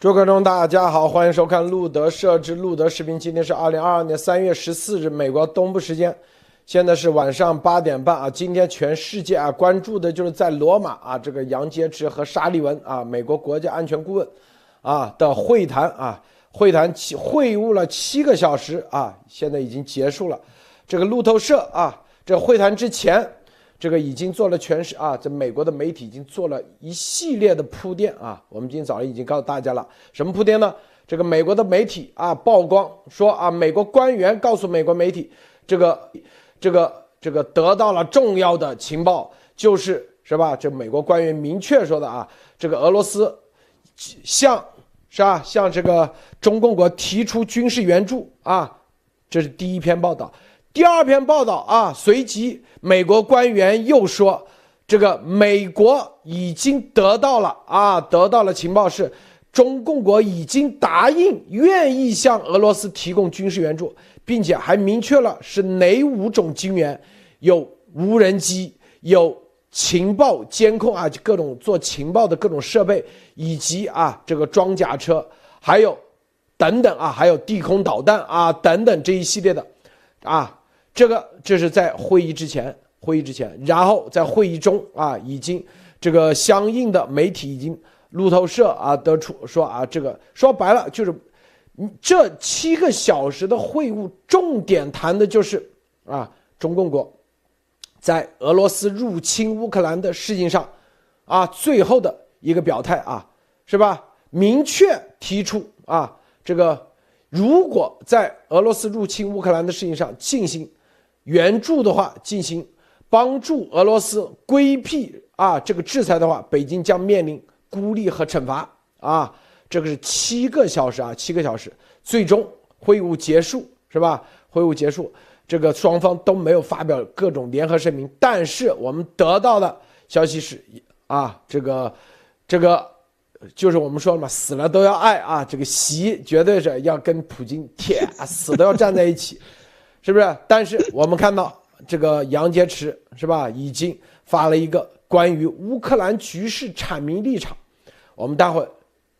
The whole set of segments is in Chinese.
诸位观众，大家好，欢迎收看路德设置路德视频。今天是二零二二年三月十四日，美国东部时间，现在是晚上八点半啊。今天全世界啊关注的就是在罗马啊，这个杨洁篪和沙利文啊，美国国家安全顾问啊的会谈啊，会谈会晤了七个小时啊，现在已经结束了。这个路透社啊，这会谈之前。这个已经做了全市啊，这美国的媒体已经做了一系列的铺垫啊。我们今天早上已经告诉大家了，什么铺垫呢？这个美国的媒体啊曝光说啊，美国官员告诉美国媒体，这个这个这个得到了重要的情报，就是是吧？这美国官员明确说的啊，这个俄罗斯向是吧向这个中共国提出军事援助啊，这是第一篇报道。第二篇报道啊，随即美国官员又说，这个美国已经得到了啊，得到了情报是，中共国已经答应愿意向俄罗斯提供军事援助，并且还明确了是哪五种军援，有无人机，有情报监控啊，各种做情报的各种设备，以及啊这个装甲车，还有等等啊，还有地空导弹啊等等这一系列的啊。这个这是在会议之前，会议之前，然后在会议中啊，已经这个相应的媒体已经路透社啊得出说啊，这个说白了就是，这七个小时的会晤重点谈的就是啊，中共国在俄罗斯入侵乌克兰的事情上啊，最后的一个表态啊，是吧？明确提出啊，这个如果在俄罗斯入侵乌克兰的事情上进行。援助的话，进行帮助俄罗斯规避啊这个制裁的话，北京将面临孤立和惩罚啊。这个是七个小时啊，七个小时，最终会晤结束是吧？会晤结束，这个双方都没有发表各种联合声明，但是我们得到的消息是啊，这个这个就是我们说了嘛，死了都要爱啊，这个习绝对是要跟普京铁死都要站在一起。是不是？但是我们看到这个杨洁篪是吧，已经发了一个关于乌克兰局势阐明立场。我们待会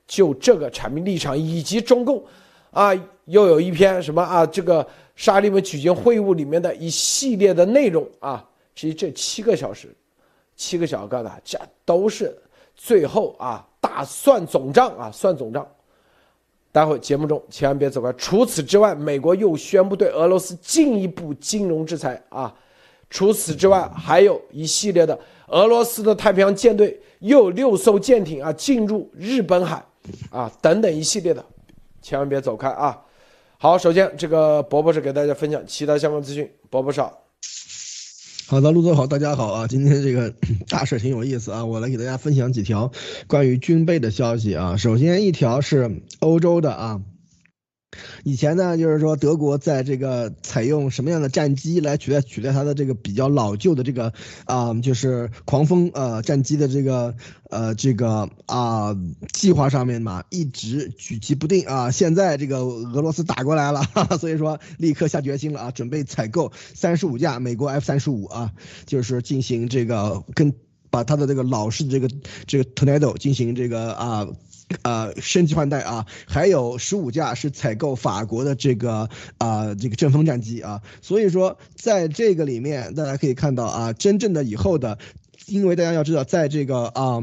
就这个阐明立场，以及中共啊，又有一篇什么啊，这个沙利文举行会晤里面的一系列的内容啊。其实这七个小时，七个小时干的，这都是最后啊，大算总账啊，算总账。待会节目中千万别走开。除此之外，美国又宣布对俄罗斯进一步金融制裁啊！除此之外，还有一系列的俄罗斯的太平洋舰队又有六艘舰艇啊进入日本海啊等等一系列的，千万别走开啊！好，首先这个博博士给大家分享其他相关资讯，博博士。好的，陆总好，大家好啊！今天这个 大事挺有意思啊，我来给大家分享几条关于军备的消息啊。首先一条是欧洲的啊。以前呢，就是说德国在这个采用什么样的战机来取代取代它的这个比较老旧的这个啊，就是狂风呃战机的这个呃这个啊计划上面嘛，一直举棋不定啊。现在这个俄罗斯打过来了，所以说立刻下决心了啊，准备采购三十五架美国 F 三十五啊，就是进行这个跟把它的这个老式这个这个 Tornado 进行这个啊。呃，升级换代啊，还有十五架是采购法国的这个啊，这个阵风战机啊，所以说在这个里面，大家可以看到啊，真正的以后的，因为大家要知道，在这个啊。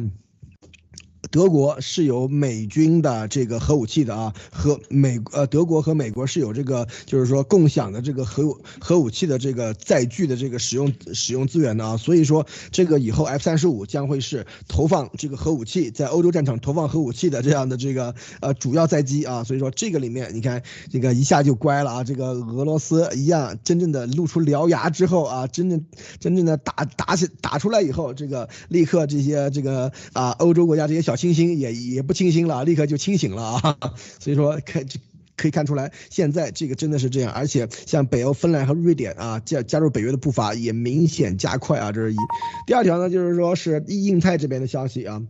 德国是有美军的这个核武器的啊，和美呃德国和美国是有这个就是说共享的这个核武核武器的这个载具的这个使用使用资源的啊，所以说这个以后 F 三十五将会是投放这个核武器在欧洲战场投放核武器的这样的这个呃主要载机啊，所以说这个里面你看这个一下就乖了啊，这个俄罗斯一样真正的露出獠牙之后啊，真正真正的打打起打出来以后，这个立刻这些这个啊欧洲国家这些小。清新也也不清新了，立刻就清醒了啊！所以说，看这可以看出来，现在这个真的是这样，而且像北欧芬兰和瑞典啊，加加入北约的步伐也明显加快啊！这是一。第二条呢，就是说是印太这边的消息啊。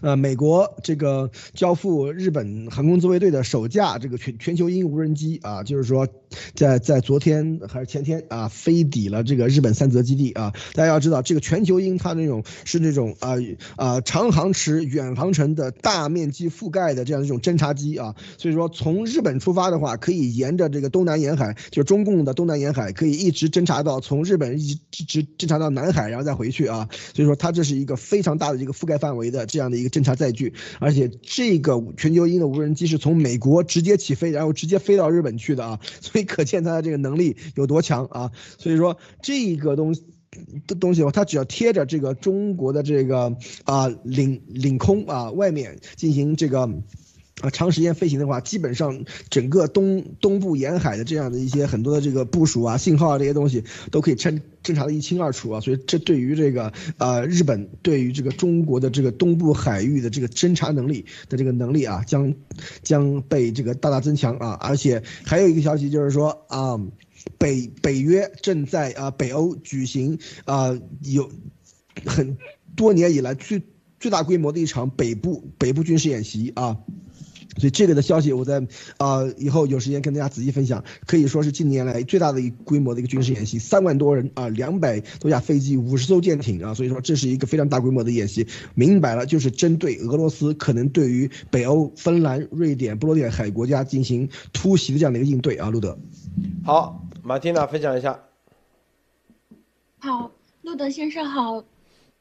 呃，美国这个交付日本航空自卫队的首架这个全全球鹰无人机啊，就是说，在在昨天还是前天啊，飞抵了这个日本三泽基地啊。大家要知道，这个全球鹰它那种是那种啊啊长航时、远航程的大面积覆盖的这样一种侦察机啊。所以说，从日本出发的话，可以沿着这个东南沿海，就是中共的东南沿海，可以一直侦察到从日本一直侦察到南海，然后再回去啊。所以说，它这是一个非常大的一个覆盖范围的这样。的一个侦察载具，而且这个全球鹰的无人机是从美国直接起飞，然后直接飞到日本去的啊，所以可见它的这个能力有多强啊。所以说这个东的东西的话，它只要贴着这个中国的这个啊领领空啊外面进行这个。啊，长时间飞行的话，基本上整个东东部沿海的这样的一些很多的这个部署啊、信号啊这些东西都可以侦侦查的一清二楚啊，所以这对于这个呃日本对于这个中国的这个东部海域的这个侦察能力的这个能力啊，将将被这个大大增强啊，而且还有一个消息就是说啊，北北约正在啊北欧举行啊有很多年以来最最大规模的一场北部北部军事演习啊。所以这个的消息，我在啊以后有时间跟大家仔细分享。可以说是近年来最大的一规模的一个军事演习，三万多人啊，两百多架飞机，五十艘舰艇啊，所以说这是一个非常大规模的演习。明白了，就是针对俄罗斯可能对于北欧、芬兰、瑞典、波罗的海国家进行突袭的这样的一个应对啊，路德。好，马蒂娜分享一下。好，路德先生好，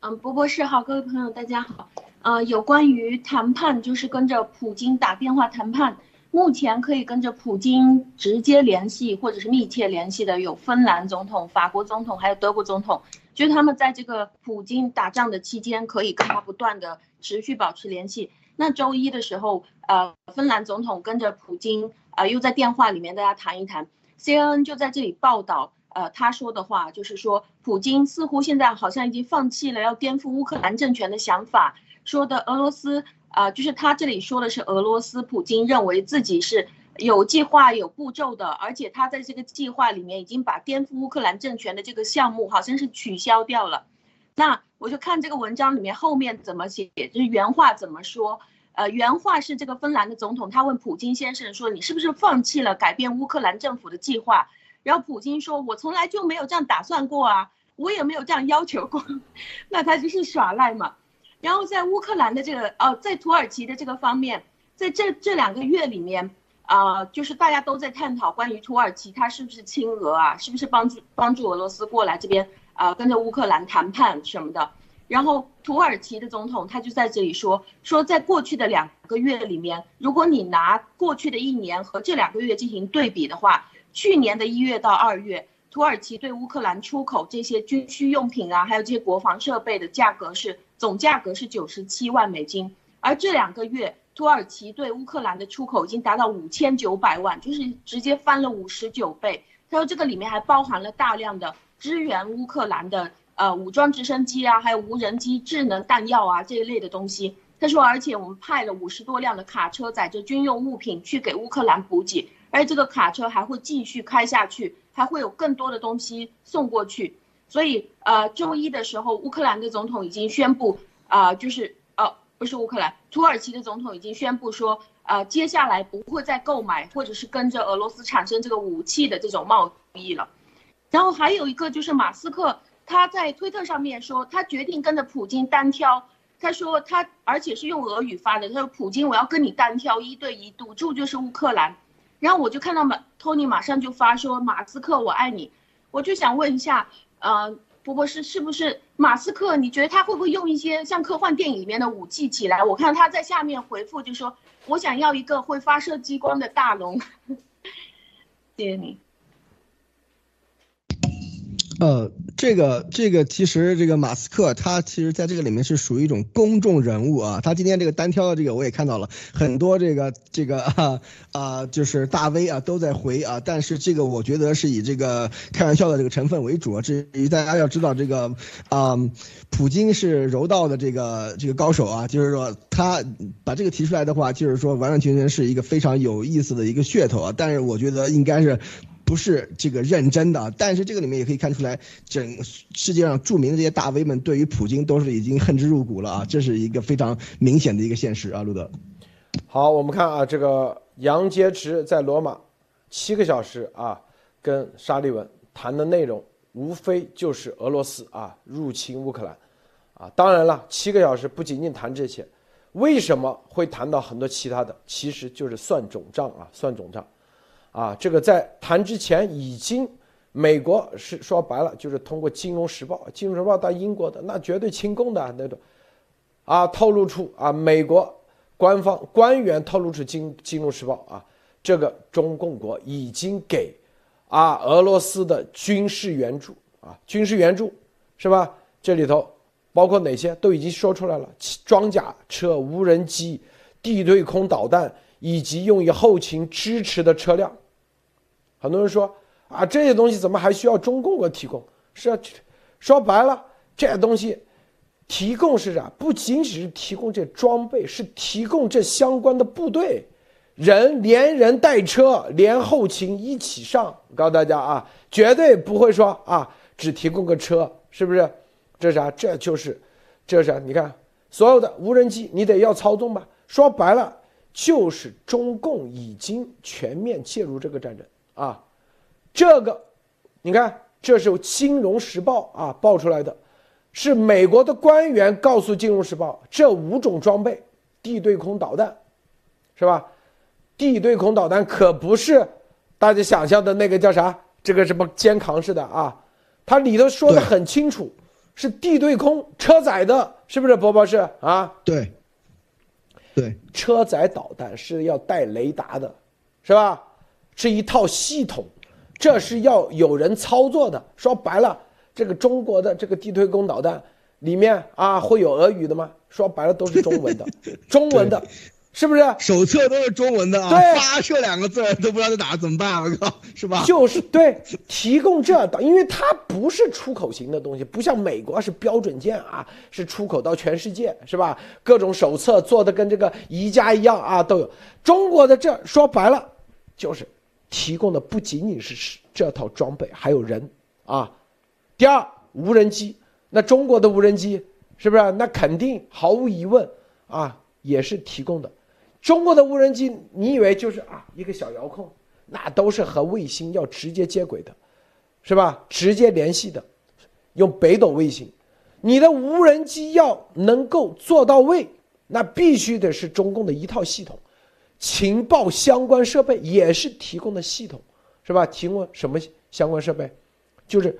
嗯，波波士好，各位朋友大家好。呃，有关于谈判，就是跟着普京打电话谈判。目前可以跟着普京直接联系或者是密切联系的有芬兰总统、法国总统，还有德国总统。就是他们在这个普京打仗的期间，可以跟他不断的持续保持联系。那周一的时候，呃，芬兰总统跟着普京，呃，又在电话里面大家谈一谈。CNN 就在这里报道，呃，他说的话就是说，普京似乎现在好像已经放弃了要颠覆乌克兰政权的想法。说的俄罗斯啊，就是他这里说的是俄罗斯，普京认为自己是有计划、有步骤的，而且他在这个计划里面已经把颠覆乌克兰政权的这个项目好像是取消掉了。那我就看这个文章里面后面怎么写，就是原话怎么说。呃，原话是这个芬兰的总统他问普京先生说：“你是不是放弃了改变乌克兰政府的计划？”然后普京说：“我从来就没有这样打算过啊，我也没有这样要求过。”那他就是耍赖嘛。然后在乌克兰的这个呃，在土耳其的这个方面，在这这两个月里面，啊，就是大家都在探讨关于土耳其它是不是亲俄啊，是不是帮助帮助俄罗斯过来这边啊，跟着乌克兰谈判什么的。然后土耳其的总统他就在这里说，说在过去的两个月里面，如果你拿过去的一年和这两个月进行对比的话，去年的一月到二月，土耳其对乌克兰出口这些军需用品啊，还有这些国防设备的价格是。总价格是九十七万美金，而这两个月土耳其对乌克兰的出口已经达到五千九百万，就是直接翻了五十九倍。他说这个里面还包含了大量的支援乌克兰的呃武装直升机啊，还有无人机、智能弹药啊这一类的东西。他说，而且我们派了五十多辆的卡车载着军用物品去给乌克兰补给，而这个卡车还会继续开下去，还会有更多的东西送过去。所以，呃，周一的时候，乌克兰的总统已经宣布，啊，就是，呃，不是乌克兰，土耳其的总统已经宣布说，呃，接下来不会再购买或者是跟着俄罗斯产生这个武器的这种贸易了。然后还有一个就是马斯克，他在推特上面说，他决定跟着普京单挑。他说他，而且是用俄语发的，他说普京，我要跟你单挑，一对一，赌注就是乌克兰。然后我就看到马托尼马上就发说，马斯克，我爱你。我就想问一下。呃，波波是是不是马斯克？你觉得他会不会用一些像科幻电影里面的武器起来？我看他在下面回复就说：“我想要一个会发射激光的大龙。”谢谢你。呃，这个这个其实这个马斯克他其实在这个里面是属于一种公众人物啊。他今天这个单挑的这个我也看到了很多这个这个啊啊就是大 V 啊都在回啊，但是这个我觉得是以这个开玩笑的这个成分为主啊。至于大家要知道这个啊，普京是柔道的这个这个高手啊，就是说他把这个提出来的话，就是说完完全全是一个非常有意思的一个噱头啊。但是我觉得应该是。不是这个认真的。但是这个里面也可以看出来，整世界上著名的这些大 V 们对于普京都是已经恨之入骨了啊，这是一个非常明显的一个现实啊，路德。好，我们看啊，这个杨洁篪在罗马七个小时啊，跟沙利文谈的内容无非就是俄罗斯啊入侵乌克兰，啊，当然了，七个小时不仅仅谈这些，为什么会谈到很多其他的？其实就是算总账啊，算总账，啊，这个在谈之前已经，美国是说白了就是通过《金融时报》，《金融时报》到英国的那绝对亲共的那种，啊，透露出啊美国。官方官员透露出《金金融时报》啊，这个中共国已经给啊俄罗斯的军事援助啊，军事援助是吧？这里头包括哪些都已经说出来了：装甲车、无人机、地对空导弹以及用于后勤支持的车辆。很多人说啊，这些东西怎么还需要中共国提供？是啊，说白了，这东西。提供是啥？不仅仅是提供这装备，是提供这相关的部队，人连人带车，连后勤一起上。告诉大家啊，绝对不会说啊，只提供个车，是不是？这啥？这就是，这啥？你看，所有的无人机你得要操纵吧？说白了，就是中共已经全面介入这个战争啊。这个，你看，这是《金融时报》啊报出来的。是美国的官员告诉《金融时报》，这五种装备，地对空导弹，是吧？地对空导弹可不是大家想象的那个叫啥？这个什么肩扛式的啊？它里头说的很清楚，是地对空车载的，是不是？博博士啊？对，对，车载导弹是要带雷达的，是吧？是一套系统，这是要有人操作的。说白了。这个中国的这个地对空导弹里面啊，会有俄语的吗？说白了都是中文的，中文的，是不是？手册都是中文的啊，对，发射两个字都不知道在哪，怎么办？我靠，是吧？就是对，提供这的，因为它不是出口型的东西，不像美国是标准件啊，是出口到全世界，是吧？各种手册做的跟这个宜家一样啊，都有。中国的这说白了，就是提供的不仅仅是这套装备，还有人啊。第二，无人机，那中国的无人机是不是？那肯定毫无疑问啊，也是提供的。中国的无人机，你以为就是啊一个小遥控？那都是和卫星要直接接轨的，是吧？直接联系的，用北斗卫星。你的无人机要能够做到位，那必须得是中共的一套系统，情报相关设备也是提供的系统，是吧？提供什么相关设备？就是。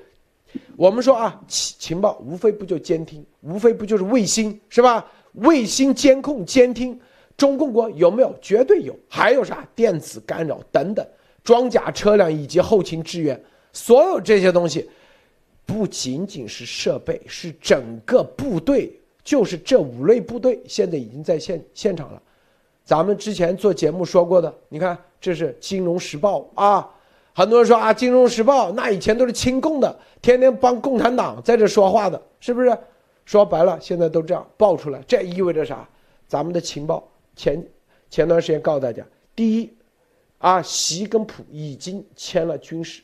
我们说啊，情情报无非不就监听，无非不就是卫星，是吧？卫星监控、监听，中共国有没有？绝对有。还有啥？电子干扰等等，装甲车辆以及后勤支援，所有这些东西，不仅仅是设备，是整个部队，就是这五类部队现在已经在现现场了。咱们之前做节目说过的，你看，这是《金融时报》啊。很多人说啊，《金融时报》那以前都是亲共的，天天帮共产党在这说话的，是不是？说白了，现在都这样爆出来，这意味着啥？咱们的情报前前段时间告诉大家，第一，啊，习跟普已经签了军事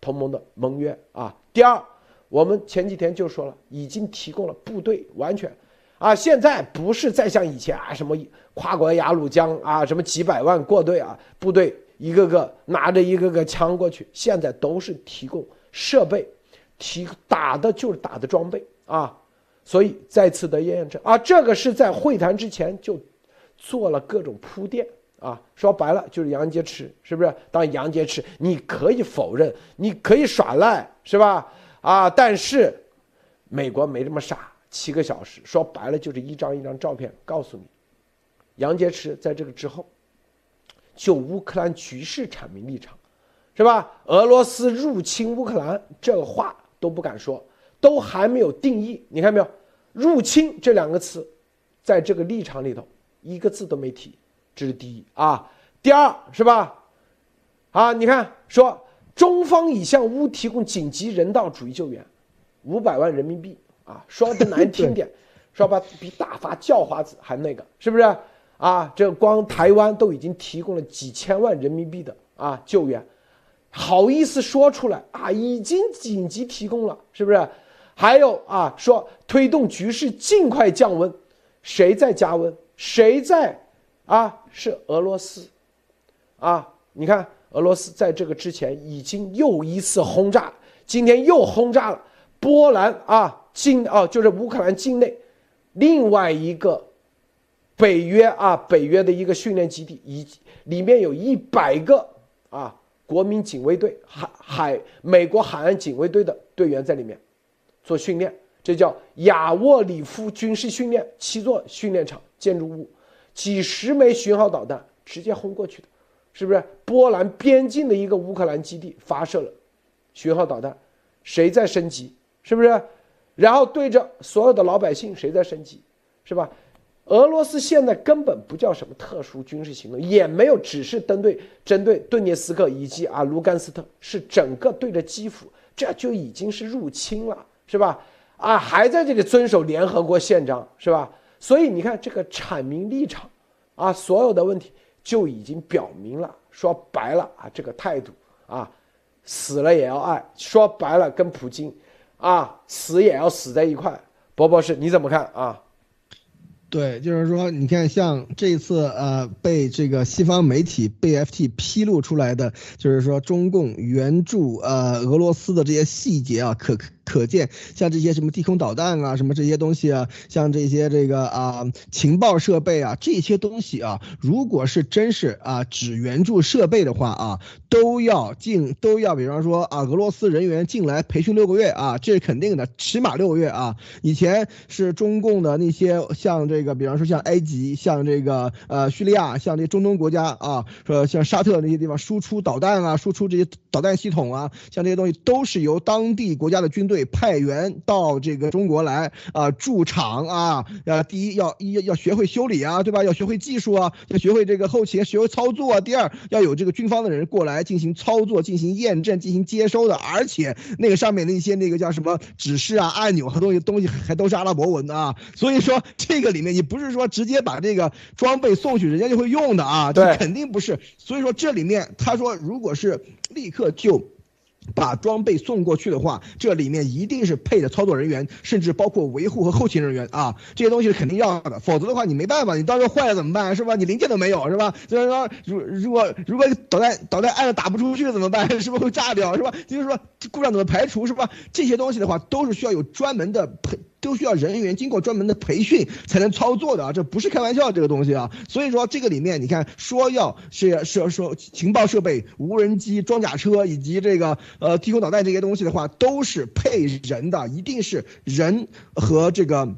同盟的盟约啊。第二，我们前几天就说了，已经提供了部队，完全，啊，现在不是再像以前啊，什么跨国雅鲁江啊，什么几百万过队啊，部队。一个个拿着一个个枪过去，现在都是提供设备，提打的就是打的装备啊，所以再次的验证啊，这个是在会谈之前就做了各种铺垫啊，说白了就是杨洁篪是不是？当杨洁篪你可以否认，你可以耍赖是吧？啊，但是美国没这么傻，七个小时说白了就是一张一张照片告诉你，杨洁篪在这个之后。就乌克兰局势阐明立场，是吧？俄罗斯入侵乌克兰，这个话都不敢说，都还没有定义。你看没有？入侵这两个词，在这个立场里头一个字都没提，这是第一啊。第二是吧？啊，你看说中方已向乌提供紧急人道主义救援，五百万人民币啊，说的难听点，说吧，比打发叫花子还那个，是不是？啊，这光台湾都已经提供了几千万人民币的啊救援，好意思说出来啊？已经紧急提供了，是不是？还有啊，说推动局势尽快降温，谁在加温？谁在啊？是俄罗斯啊！你看，俄罗斯在这个之前已经又一次轰炸，今天又轰炸了波兰啊境哦，就是乌克兰境内另外一个北约啊北约的一个训练基地，以里面有一百个啊。国民警卫队海海美国海岸警卫队的队员在里面做训练，这叫亚沃里夫军事训练七座训练场建筑物，几十枚巡航导弹直接轰过去的，是不是？波兰边境的一个乌克兰基地发射了巡航导弹，谁在升级？是不是？然后对着所有的老百姓，谁在升级？是吧？俄罗斯现在根本不叫什么特殊军事行动，也没有只是针对针对顿涅斯克以及啊卢甘斯特，是整个对着基辅，这就已经是入侵了，是吧？啊，还在这里遵守联合国宪章，是吧？所以你看这个阐明立场，啊，所有的问题就已经表明了，说白了啊，这个态度啊，死了也要爱，说白了跟普京，啊，死也要死在一块。博博士你怎么看啊？对，就是说，你看，像这次呃，被这个西方媒体被 FT 披露出来的，就是说中共援助呃俄罗斯的这些细节啊，可。可见，像这些什么地空导弹啊，什么这些东西啊，像这些这个啊情报设备啊，这些东西啊，如果是真是啊只援助设备的话啊，都要进都要，比方说啊，俄罗斯人员进来培训六个月啊，这是肯定的，起码六个月啊。以前是中共的那些像这个，比方说像埃及，像这个呃叙利亚，像这中东国家啊，说像沙特那些地方输出导弹啊，输出这些导弹系统啊，像这些东西都是由当地国家的军队。派员到这个中国来啊驻场啊，呃，第一要一要学会修理啊，对吧？要学会技术啊，要学会这个后勤，学会操作啊。第二要有这个军方的人过来进行操作、进行验证、进行接收的，而且那个上面的一些那个叫什么指示啊、按钮和东西东西还都是阿拉伯文的啊。所以说这个里面你不是说直接把这个装备送去，人家就会用的啊，这肯定不是。所以说这里面他说如果是立刻就。把装备送过去的话，这里面一定是配的操作人员，甚至包括维护和后勤人员啊，这些东西是肯定要的，否则的话你没办法，你到时候坏了怎么办，是吧？你零件都没有，是吧？所以说，如如果如果导弹导弹按了打不出去怎么办？是不是会炸掉，是吧？就是说故障怎么排除，是吧？这些东西的话都是需要有专门的配。都需要人员经过专门的培训才能操作的啊，这不是开玩笑这个东西啊。所以说这个里面你看说要是是说情报设备、无人机、装甲车以及这个呃地空导弹这些东西的话，都是配人的，一定是人和这个。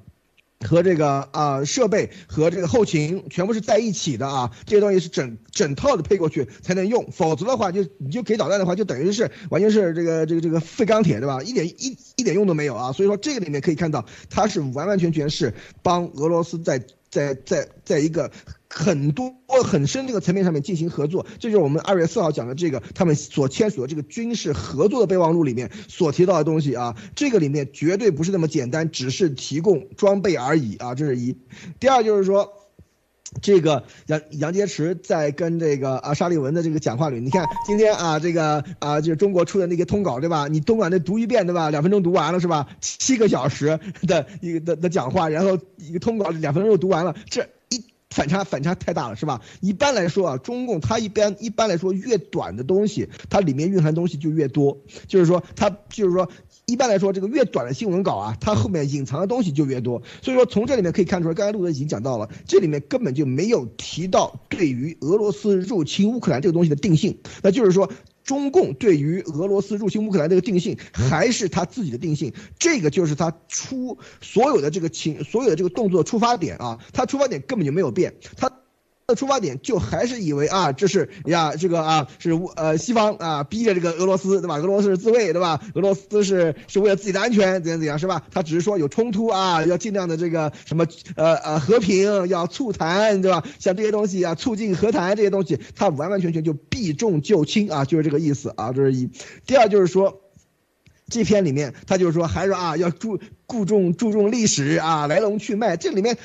和这个啊设备和这个后勤全部是在一起的啊，这些东西是整整套的配过去才能用，否则的话就你就给导弹的话，就等于是完全是这个这个这个废钢铁对吧？一点一一点用都没有啊！所以说这个里面可以看到，它是完完全全是帮俄罗斯在在在在一个。很多很深这个层面上面进行合作，这就是我们二月四号讲的这个他们所签署的这个军事合作的备忘录里面所提到的东西啊，这个里面绝对不是那么简单，只是提供装备而已啊，这是一。第二就是说，这个杨杨洁篪在跟这个啊沙利文的这个讲话里，你看今天啊这个啊就是中国出的那个通稿对吧？你东莞的读一遍对吧？两分钟读完了是吧？七个小时的一个的的讲话，然后一个通稿两分钟就读完了，这。反差反差太大了，是吧？一般来说啊，中共它一般一般来说越短的东西，它里面蕴含东西就越多。就是说，它就是说，一般来说这个越短的新闻稿啊，它后面隐藏的东西就越多。所以说，从这里面可以看出来，刚才陆德已经讲到了，这里面根本就没有提到对于俄罗斯入侵乌克兰这个东西的定性。那就是说。中共对于俄罗斯入侵乌克兰这个定性，还是他自己的定性，这个就是他出所有的这个情，所有的这个动作出发点啊，他出发点根本就没有变，他。的出发点就还是以为啊，这是呀，这个啊是呃西方啊逼着这个俄罗斯对吧？俄罗斯是自卫对吧？俄罗斯是是为了自己的安全怎样怎样是吧？他只是说有冲突啊，要尽量的这个什么呃呃和平，要促谈对吧？像这些东西啊，促进和谈这些东西，他完完全全就避重就轻啊，就是这个意思啊，这是一。第二就是说，这篇里面他就是说还是啊要注注重注重历史啊来龙去脉，这里面。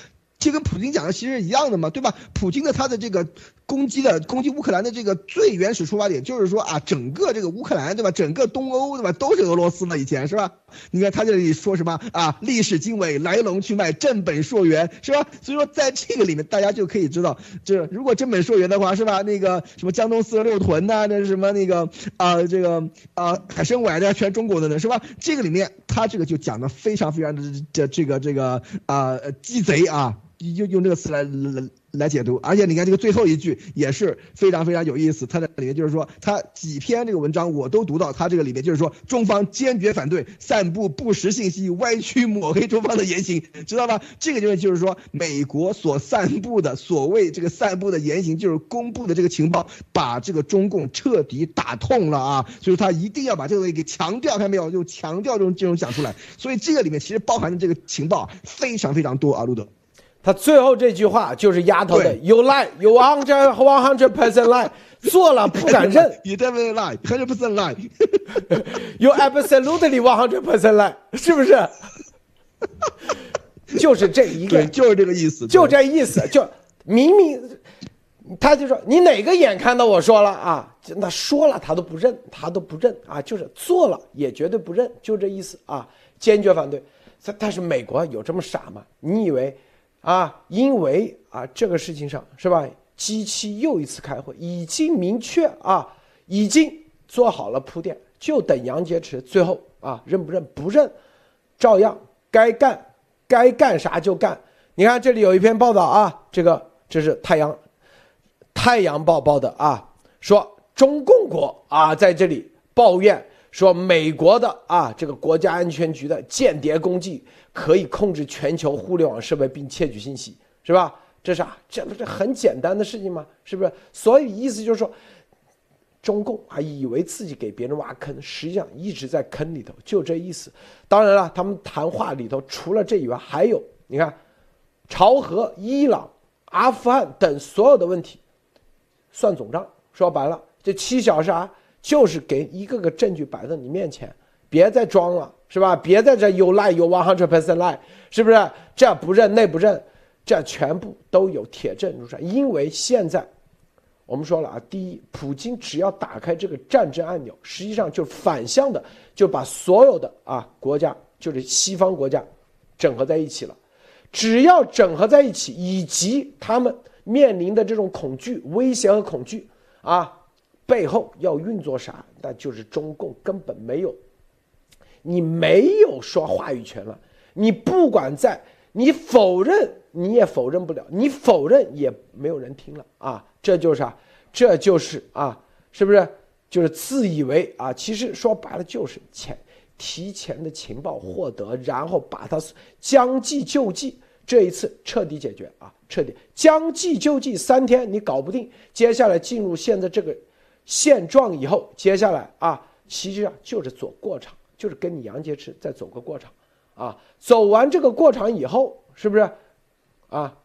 这跟普京讲的其实是一样的嘛，对吧？普京的他的这个攻击的攻击乌克兰的这个最原始出发点就是说啊，整个这个乌克兰对吧？整个东欧对吧？都是俄罗斯嘛以前是吧？你看他这里说什么啊？历史经纬，来龙去脉，正本溯源是吧？所以说在这个里面，大家就可以知道，这如果正本溯源的话是吧？那个什么江东四十六屯呐，那什么那个啊这个啊海参崴的全中国的呢是吧？这个里面他这个就讲的非常非常的这这个这个啊鸡贼啊。用用这个词来来来解读，而且你看这个最后一句也是非常非常有意思。它在里面就是说，他几篇这个文章我都读到，他这个里面就是说，中方坚决反对散布不实信息、歪曲抹黑中方的言行，知道吧？这个就是就是说，美国所散布的所谓这个散布的言行，就是公布的这个情报，把这个中共彻底打痛了啊！所以他一定要把这个东西给强调，看到没有？就强调这种这种讲出来。所以这个里面其实包含的这个情报非常非常多啊，路德。他最后这句话就是丫头的，You lie, you hundred one hundred percent lie，做了不敢认。You definitely lie, hundred percent lie. You absolutely one hundred percent lie，是不是？就是这一个，就是这个意思，就这意思，就明明他就说你哪个眼看到我说了啊？那说了他都不认，他都不认啊，就是做了也绝对不认，就这意思啊，坚决反对。但但是美国有这么傻吗？你以为？啊，因为啊，这个事情上是吧？机器又一次开会，已经明确啊，已经做好了铺垫，就等杨洁篪最后啊认不认？不认，照样该干，该干啥就干。你看这里有一篇报道啊，这个这是太阳太阳报报的啊，说中共国啊在这里抱怨说美国的啊这个国家安全局的间谍攻击。可以控制全球互联网设备并窃取信息，是吧？这啥？这不是很简单的事情吗？是不是？所以意思就是说，中共啊以为自己给别人挖坑，实际上一直在坑里头，就这意思。当然了，他们谈话里头除了这以外，还有你看，朝核、伊朗、阿富汗等所有的问题，算总账。说白了，这七小时啊，就是给一个个证据摆在你面前，别再装了。是吧？别在这有赖有 one hundred percent lie，是不是？这不认那不认，这全部都有铁证如山。因为现在我们说了啊，第一，普京只要打开这个战争按钮，实际上就反向的就把所有的啊国家，就是西方国家整合在一起了。只要整合在一起，以及他们面临的这种恐惧、威胁和恐惧啊，背后要运作啥？那就是中共根本没有。你没有说话语权了，你不管在你否认，你也否认不了，你否认也没有人听了啊！这就是啥？这就是啊，是不是？就是自以为啊，其实说白了就是前提前的情报获得，然后把它将计就计，这一次彻底解决啊，彻底将计就计，三天你搞不定，接下来进入现在这个现状以后，接下来啊，其实际上就是走过场。就是跟你杨洁篪再走个过场，啊，走完这个过场以后，是不是，啊，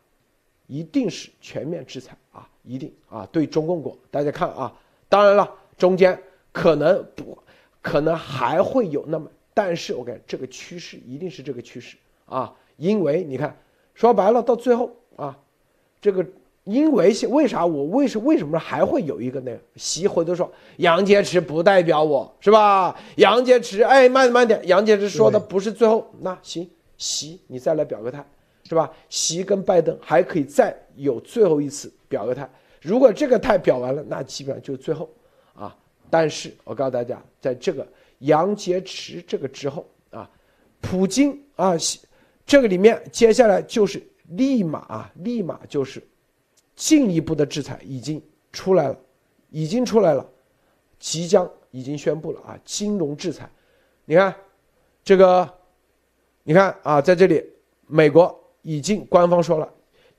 一定是全面制裁啊，一定啊，对中共国，大家看啊，当然了，中间可能不，可能还会有那么，但是我感觉这个趋势一定是这个趋势啊，因为你看，说白了，到最后啊，这个。因为为啥我为什为什么还会有一个那个习回头说杨洁篪不代表我是吧？杨洁篪，哎，慢慢点，杨洁篪说的不是最后，那行，习你再来表个态，是吧？习跟拜登还可以再有最后一次表个态。如果这个态表完了，那基本上就是最后啊。但是我告诉大家，在这个杨洁篪这个之后啊，普京啊，这个里面接下来就是立马啊，立马就是。进一步的制裁已经出来了，已经出来了，即将已经宣布了啊！金融制裁，你看，这个，你看啊，在这里，美国已经官方说了，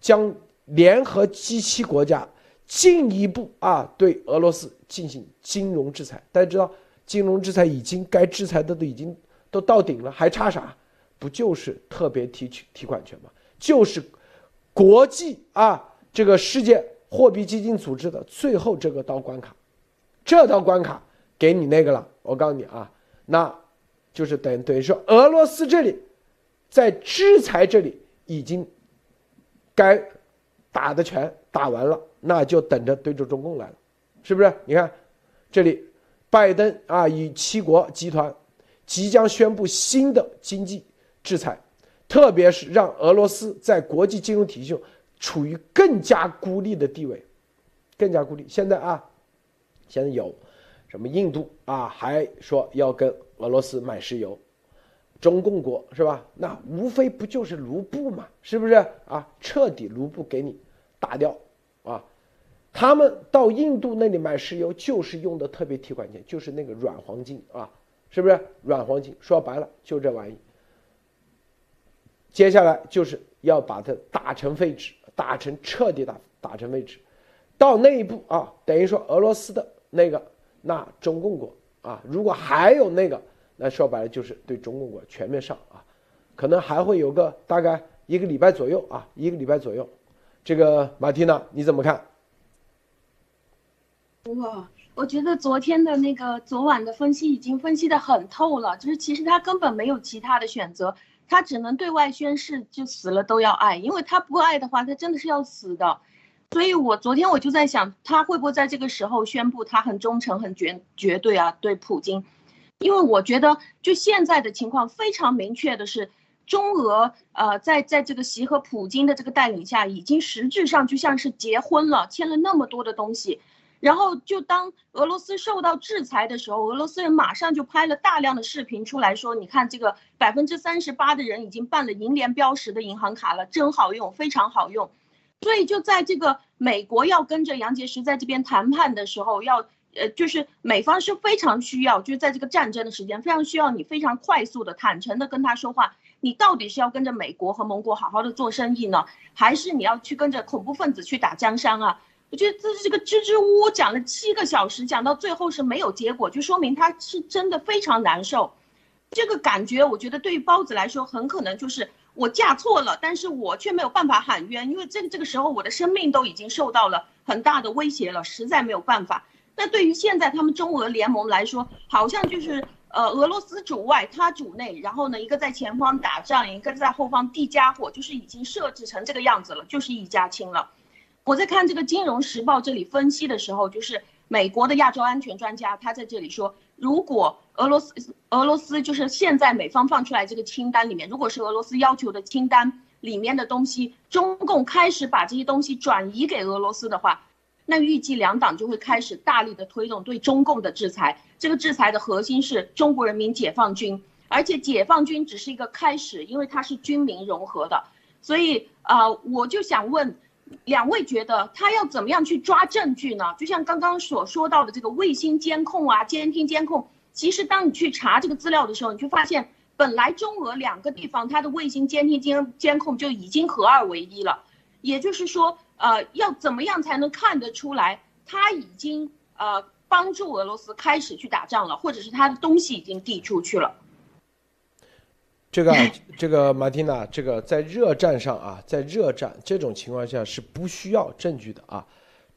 将联合 G 七国家进一步啊对俄罗斯进行金融制裁。大家知道，金融制裁已经该制裁的都已经都到顶了，还差啥？不就是特别提取提款权吗？就是国际啊。这个世界货币基金组织的最后这个道关卡，这道关卡给你那个了。我告诉你啊，那就是等等于说俄罗斯这里在制裁这里已经该打的拳打完了，那就等着对着中共来了，是不是？你看，这里，拜登啊与七国集团即将宣布新的经济制裁，特别是让俄罗斯在国际金融体系中处于更加孤立的地位，更加孤立。现在啊，现在有什么印度啊，还说要跟俄罗斯买石油。中共国是吧？那无非不就是卢布嘛，是不是啊？彻底卢布给你打掉啊！他们到印度那里买石油，就是用的特别提款权，就是那个软黄金啊，是不是软黄金？说白了就这玩意。接下来就是要把它打成废纸，打成彻底打打成废纸。到那一步啊，等于说俄罗斯的那个那中共国啊，如果还有那个。那说白了就是对中共国全面上啊，可能还会有个大概一个礼拜左右啊，一个礼拜左右。这个马蒂娜你怎么看？哇，我觉得昨天的那个昨晚的分析已经分析的很透了，就是其实他根本没有其他的选择，他只能对外宣誓，就死了都要爱，因为他不爱的话，他真的是要死的。所以我昨天我就在想，他会不会在这个时候宣布他很忠诚、很绝绝对啊，对普京。因为我觉得，就现在的情况非常明确的是，中俄呃在在这个习和普京的这个带领下，已经实质上就像是结婚了，签了那么多的东西。然后就当俄罗斯受到制裁的时候，俄罗斯人马上就拍了大量的视频出来说：“你看这个百分之三十八的人已经办了银联标识的银行卡了，真好用，非常好用。”所以就在这个美国要跟着杨洁篪在这边谈判的时候，要。呃，就是美方是非常需要，就是在这个战争的时间，非常需要你非常快速的、坦诚的跟他说话。你到底是要跟着美国和盟国好好的做生意呢，还是你要去跟着恐怖分子去打江山啊？我觉得这是这个支支吾吾讲了七个小时，讲到最后是没有结果，就说明他是真的非常难受。这个感觉，我觉得对于包子来说，很可能就是我嫁错了，但是我却没有办法喊冤，因为这个这个时候我的生命都已经受到了很大的威胁了，实在没有办法。那对于现在他们中俄联盟来说，好像就是呃俄罗斯主外，他主内，然后呢一个在前方打仗，一个在后方递家伙，就是已经设置成这个样子了，就是一家亲了。我在看这个《金融时报》这里分析的时候，就是美国的亚洲安全专家，他在这里说，如果俄罗斯俄罗斯就是现在美方放出来这个清单里面，如果是俄罗斯要求的清单里面的东西，中共开始把这些东西转移给俄罗斯的话。那预计两党就会开始大力的推动对中共的制裁，这个制裁的核心是中国人民解放军，而且解放军只是一个开始，因为它是军民融合的，所以啊，我就想问，两位觉得他要怎么样去抓证据呢？就像刚刚所说到的这个卫星监控啊、监听监控，其实当你去查这个资料的时候，你就发现本来中俄两个地方它的卫星监听监监控就已经合二为一了，也就是说。呃，要怎么样才能看得出来他已经呃帮助俄罗斯开始去打仗了，或者是他的东西已经递出去了？这个 这个马蒂娜，这个在热战上啊，在热战这种情况下是不需要证据的啊，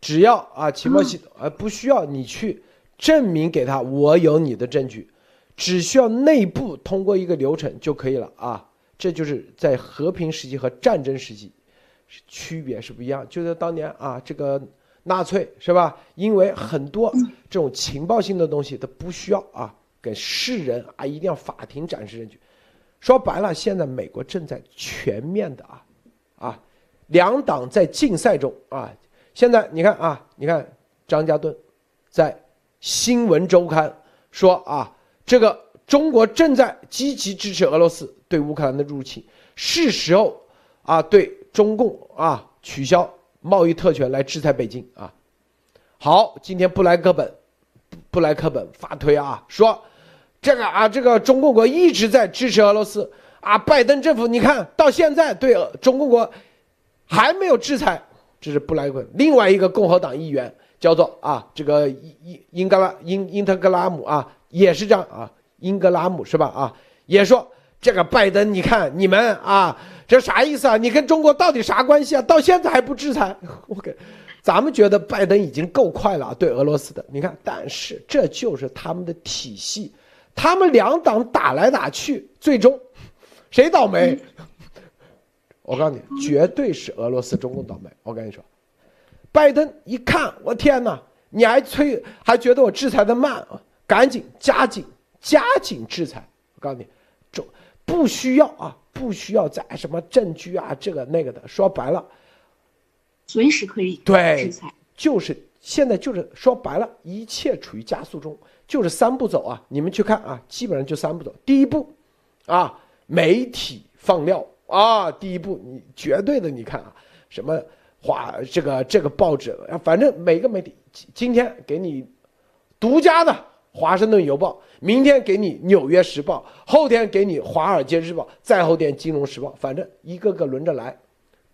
只要啊情报系统啊不需要你去证明给他我有你的证据，只需要内部通过一个流程就可以了啊，这就是在和平时期和战争时期。区别是不一样，就是当年啊，这个纳粹是吧？因为很多这种情报性的东西，它不需要啊，给世人啊，一定要法庭展示证据。说白了，现在美国正在全面的啊，啊，两党在竞赛中啊。现在你看啊，你看张家盾在《新闻周刊》说啊，这个中国正在积极支持俄罗斯对乌克兰的入侵，是时候啊，对。中共啊，取消贸易特权来制裁北京啊！好，今天布莱克本，布莱克本发推啊，说这个啊，这个中共国一直在支持俄罗斯啊，拜登政府你看到现在对中共国还没有制裁，这是布莱克。另外一个共和党议员叫做啊，这个英英格拉英英特格拉姆啊，也是这样啊，英格拉姆是吧？啊，也说这个拜登，你看你们啊。这啥意思啊？你跟中国到底啥关系啊？到现在还不制裁？我给，咱们觉得拜登已经够快了，对俄罗斯的。你看，但是这就是他们的体系，他们两党打来打去，最终谁倒霉？我告诉你，绝对是俄罗斯中共倒霉。我跟你说，拜登一看，我天哪，你还催，还觉得我制裁的慢啊？赶紧加紧加紧制裁！我告诉你，中不需要啊，不需要再什么证据啊，这个那个的。说白了，随时可以对制裁，就是现在就是说白了，一切处于加速中，就是三步走啊！你们去看啊，基本上就三步走。第一步，啊，媒体放料啊，第一步你绝对的，你看啊，什么华这个这个报纸，反正每个媒体今天给你独家的《华盛顿邮报》，明天给你《纽约时报》，后天给你《华尔街日报》，再后天《金融时报》，反正一个个轮着来，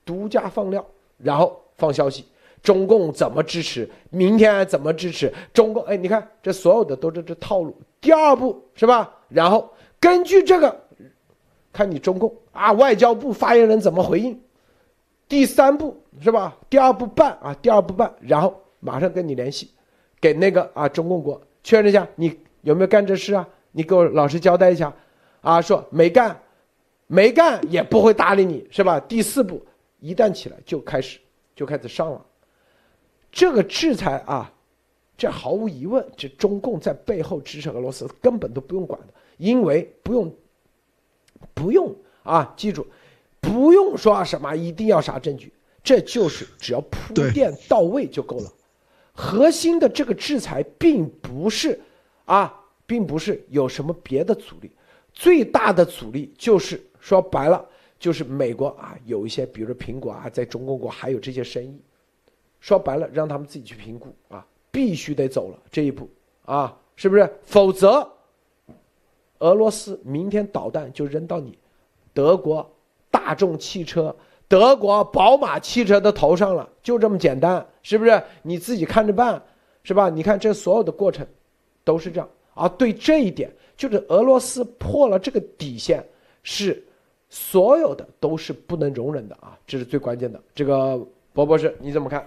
独家放料，然后放消息。中共怎么支持？明天怎么支持？中共哎，你看这所有的都是这套路。第二步是吧？然后根据这个，看你中共啊，外交部发言人怎么回应。第三步是吧？第二步办啊，第二步办，然后马上跟你联系，给那个啊中共国确认一下你有没有干这事啊？你给我老实交代一下，啊，说没干，没干也不会搭理你是吧？第四步一旦起来就开始就开始上了。这个制裁啊，这毫无疑问，这中共在背后支持俄罗斯，根本都不用管的，因为不用，不用啊，记住，不用说什么一定要啥证据，这就是只要铺垫到位就够了。核心的这个制裁并不是啊，并不是有什么别的阻力，最大的阻力就是说白了，就是美国啊，有一些比如说苹果啊，在中国国还有这些生意。说白了，让他们自己去评估啊，必须得走了这一步啊，是不是？否则，俄罗斯明天导弹就扔到你德国大众汽车、德国宝马汽车的头上了，就这么简单，是不是？你自己看着办，是吧？你看这所有的过程都是这样啊。对这一点，就是俄罗斯破了这个底线，是所有的都是不能容忍的啊，这是最关键的。这个博博士你怎么看？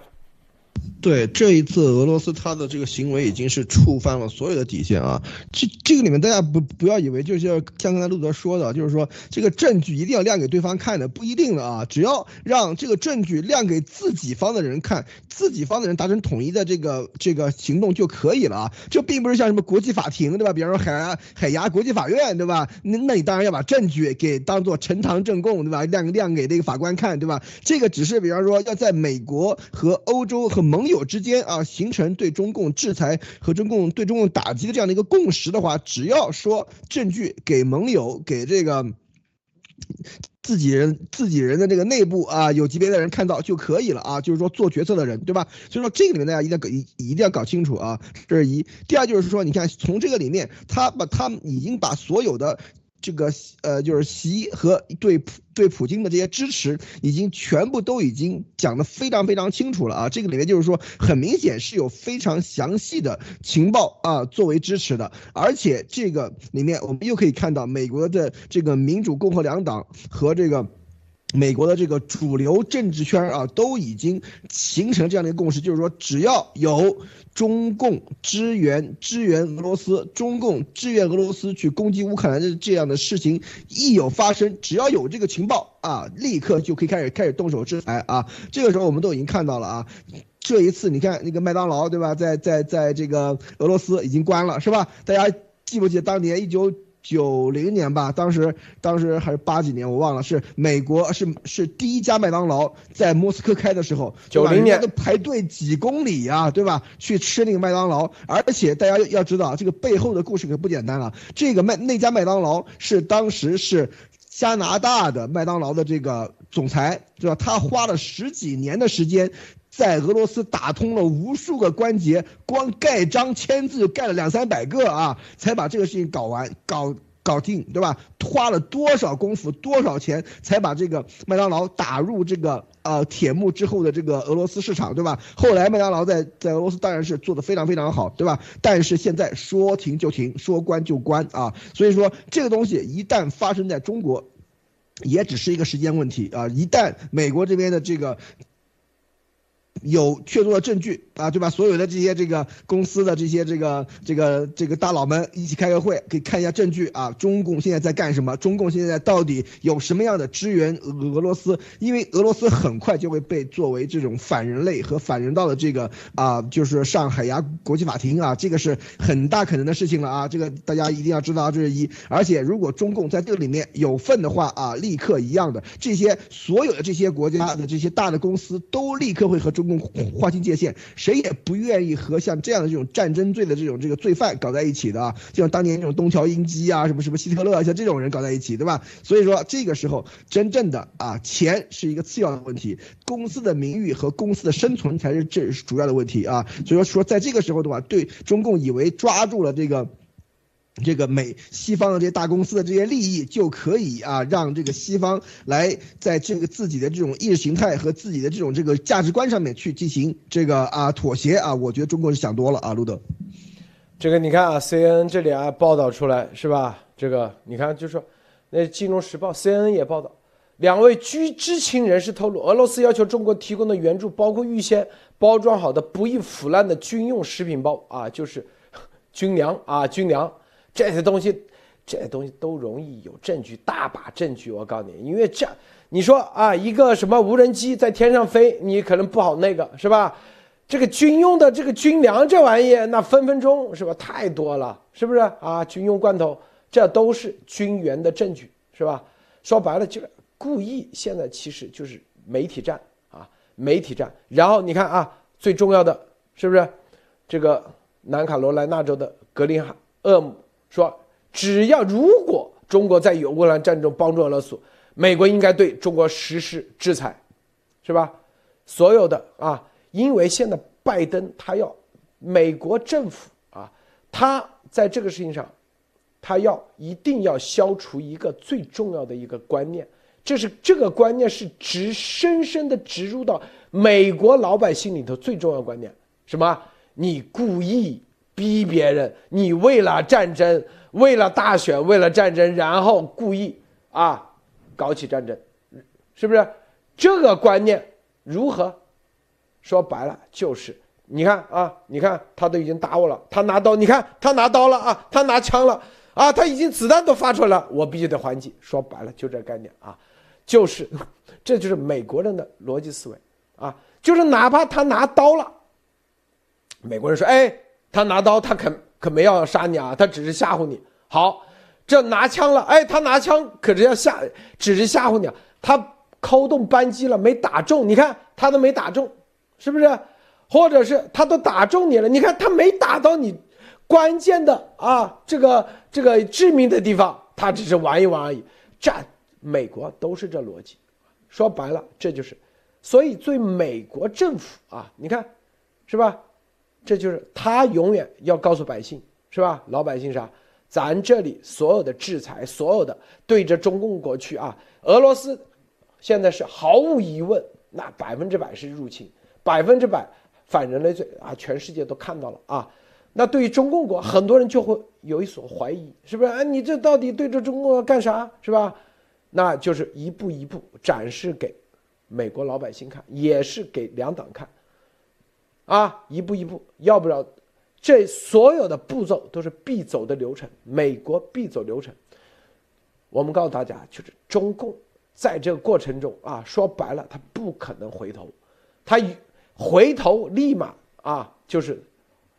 对这一次俄罗斯他的这个行为已经是触犯了所有的底线啊！这这个里面大家不不要以为就是像刚才陆德说的，就是说这个证据一定要亮给对方看的，不一定的啊！只要让这个证据亮给自己方的人看，自己方的人达成统一的这个这个行动就可以了啊！这并不是像什么国际法庭对吧？比方说海牙海牙国际法院对吧？那那你当然要把证据给当做呈堂证供对吧？亮亮给那个法官看对吧？这个只是比方说要在美国和欧洲和盟友之间啊，形成对中共制裁和中共对中共打击的这样的一个共识的话，只要说证据给盟友、给这个自己人、自己人的这个内部啊有级别的人看到就可以了啊，就是说做决策的人，对吧？所以说这个里面大家一定要搞一一定要搞清楚啊，这是一。第二就是说，你看从这个里面，他把他们已经把所有的。这个呃，就是习和对普对普京的这些支持，已经全部都已经讲的非常非常清楚了啊！这个里面就是说，很明显是有非常详细的情报啊作为支持的，而且这个里面我们又可以看到美国的这个民主共和两党和这个。美国的这个主流政治圈啊，都已经形成这样的一个共识，就是说，只要有中共支援支援俄罗斯，中共支援俄罗斯去攻击乌克兰的这样的事情一有发生，只要有这个情报啊，立刻就可以开始开始动手制裁啊。这个时候我们都已经看到了啊，这一次你看那个麦当劳对吧，在在在这个俄罗斯已经关了是吧？大家记不记得当年一九？九零年吧，当时当时还是八几年，我忘了，是美国是是第一家麦当劳在莫斯科开的时候，九零年都排队几公里呀，对吧？去吃那个麦当劳，而且大家要知道，这个背后的故事可不简单了。这个麦那家麦当劳是当时是加拿大的麦当劳的这个总裁，对吧？他花了十几年的时间。在俄罗斯打通了无数个关节，光盖章签字盖了两三百个啊，才把这个事情搞完、搞搞定，对吧？花了多少功夫、多少钱，才把这个麦当劳打入这个呃铁幕之后的这个俄罗斯市场，对吧？后来麦当劳在在俄罗斯当然是做的非常非常好，对吧？但是现在说停就停，说关就关啊，所以说这个东西一旦发生在中国，也只是一个时间问题啊！一旦美国这边的这个。有确凿的证据啊。对吧？所有的这些这个公司的这些这个这个这个大佬们一起开个会，可以看一下证据啊。中共现在在干什么？中共现在到底有什么样的支援俄罗斯？因为俄罗斯很快就会被作为这种反人类和反人道的这个啊，就是上海牙国际法庭啊，这个是很大可能的事情了啊。这个大家一定要知道，这是一。而且如果中共在这个里面有份的话啊，立刻一样的这些所有的这些国家的这些大的公司都立刻会和中共划清界限。谁谁也不愿意和像这样的这种战争罪的这种这个罪犯搞在一起的啊，就像当年那种东条英机啊，什么什么希特勒啊，像这种人搞在一起，对吧？所以说这个时候真正的啊，钱是一个次要的问题，公司的名誉和公司的生存才是这主要的问题啊。所以说说在这个时候的话，对中共以为抓住了这个。这个美西方的这些大公司的这些利益，就可以啊，让这个西方来在这个自己的这种意识形态和自己的这种这个价值观上面去进行这个啊妥协啊，我觉得中国是想多了啊，路德。这个你看啊，C N 这里啊报道出来是吧？这个你看就说，那《金融时报》C N 也报道，两位居知情人士透露，俄罗斯要求中国提供的援助包括预先包装好的不易腐烂的军用食品包啊，就是 军粮啊，军粮。这些东西，这些东西都容易有证据，大把证据。我告诉你，因为这，你说啊，一个什么无人机在天上飞，你可能不好那个是吧？这个军用的这个军粮这玩意，那分分钟是吧？太多了，是不是啊？军用罐头，这都是军援的证据，是吧？说白了就是故意。现在其实就是媒体战啊，媒体战。然后你看啊，最重要的是不是这个南卡罗来纳州的格林厄姆？说，只要如果中国在乌克兰战争帮助俄罗斯，美国应该对中国实施制裁，是吧？所有的啊，因为现在拜登他要美国政府啊，他在这个事情上，他要一定要消除一个最重要的一个观念，这是这个观念是植深深的植入到美国老百姓里头最重要观念，什么？你故意。逼别人，你为了战争，为了大选，为了战争，然后故意啊搞起战争，是不是？这个观念如何？说白了就是，你看啊，你看他都已经打我了，他拿刀，你看他拿刀了啊，他拿枪了啊，他已经子弹都发出来了，我必须得还击。说白了就这概念啊，就是，这就是美国人的逻辑思维啊，就是哪怕他拿刀了，美国人说，哎。他拿刀，他可可没要杀你啊，他只是吓唬你。好，这拿枪了，哎，他拿枪可是要吓，只是吓唬你。啊他扣动扳机了，没打中，你看他都没打中，是不是？或者是他都打中你了，你看他没打到你关键的啊，这个这个致命的地方，他只是玩一玩而已。战美国都是这逻辑，说白了这就是，所以对美国政府啊，你看，是吧？这就是他永远要告诉百姓，是吧？老百姓啥？咱这里所有的制裁，所有的对着中共国去啊，俄罗斯现在是毫无疑问，那百分之百是入侵，百分之百反人类罪啊！全世界都看到了啊。那对于中共国，很多人就会有一所怀疑，是不是？哎，你这到底对着中共国干啥？是吧？那就是一步一步展示给美国老百姓看，也是给两党看。啊，一步一步，要不了，这所有的步骤都是必走的流程，美国必走流程。我们告诉大家，就是中共在这个过程中啊，说白了，他不可能回头，他一回头立马啊，就是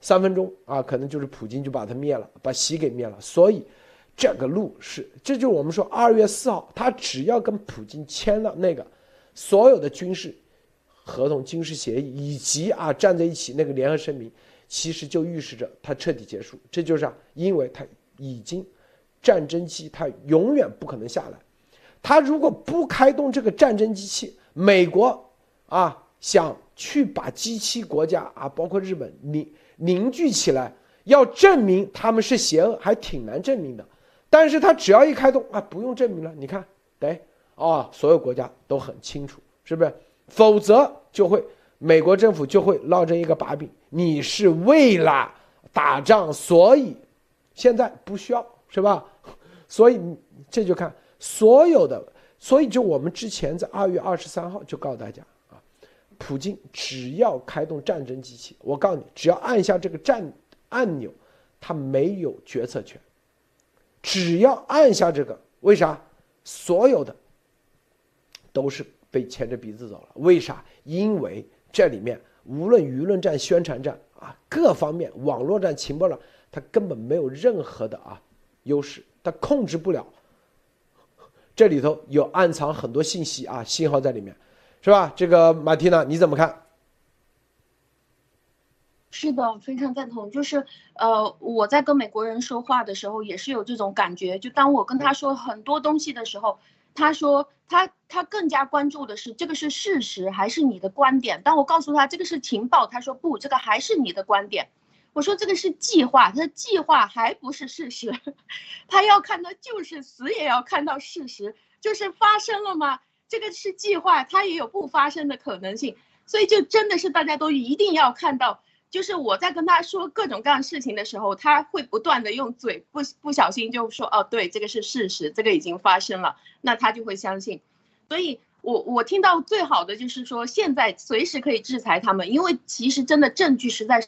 三分钟啊，可能就是普京就把他灭了，把习给灭了。所以这个路是，这就是我们说二月四号，他只要跟普京签了那个所有的军事。合同、军事协议以及啊站在一起那个联合声明，其实就预示着它彻底结束。这就是啊，因为它已经战争机，它永远不可能下来。他如果不开动这个战争机器，美国啊想去把机器国家啊，包括日本凝凝聚起来，要证明他们是邪恶，还挺难证明的。但是他只要一开动啊，不用证明了。你看，对啊，所有国家都很清楚，是不是？否则就会，美国政府就会落着一个把柄。你是为了打仗，所以现在不需要，是吧？所以这就看所有的，所以就我们之前在二月二十三号就告诉大家啊，普京只要开动战争机器，我告诉你，只要按下这个战按钮，他没有决策权。只要按下这个，为啥？所有的都是被牵着鼻子走了。为啥？因为这里面无论舆论战、宣传战啊，各方面网络战、情报战，他根本没有任何的啊优势，他控制不了。这里头有暗藏很多信息啊，信号在里面，是吧？这个马蒂娜你怎么看？是的，非常赞同。就是，呃，我在跟美国人说话的时候，也是有这种感觉。就当我跟他说很多东西的时候，他说他他更加关注的是这个是事实还是你的观点。当我告诉他这个是情报，他说不，这个还是你的观点。我说这个是计划，他说计划还不是事实，他要看到就是死也要看到事实，就是发生了吗？这个是计划，它也有不发生的可能性。所以就真的是大家都一定要看到。就是我在跟他说各种各样事情的时候，他会不断的用嘴不不小心就说哦，对，这个是事实，这个已经发生了，那他就会相信。所以，我我听到最好的就是说，现在随时可以制裁他们，因为其实真的证据实在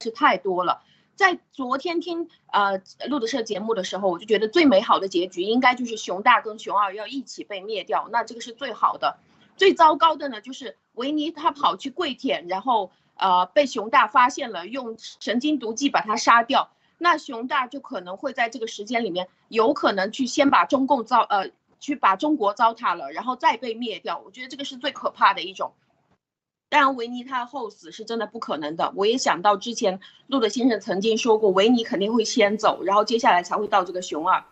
是太多了。在昨天听呃路德社节目的时候，我就觉得最美好的结局应该就是熊大跟熊二要一起被灭掉，那这个是最好的。最糟糕的呢，就是维尼他跑去跪舔，然后。呃，被熊大发现了，用神经毒剂把他杀掉，那熊大就可能会在这个时间里面，有可能去先把中共糟，呃，去把中国糟蹋了，然后再被灭掉。我觉得这个是最可怕的一种。当然，维尼他后死是真的不可能的。我也想到之前路德先生曾经说过，维尼肯定会先走，然后接下来才会到这个熊二，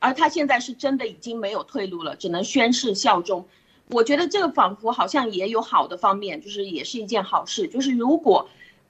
而他现在是真的已经没有退路了，只能宣誓效忠。我觉得这个仿佛好像也有好的方面，就是也是一件好事。就是如果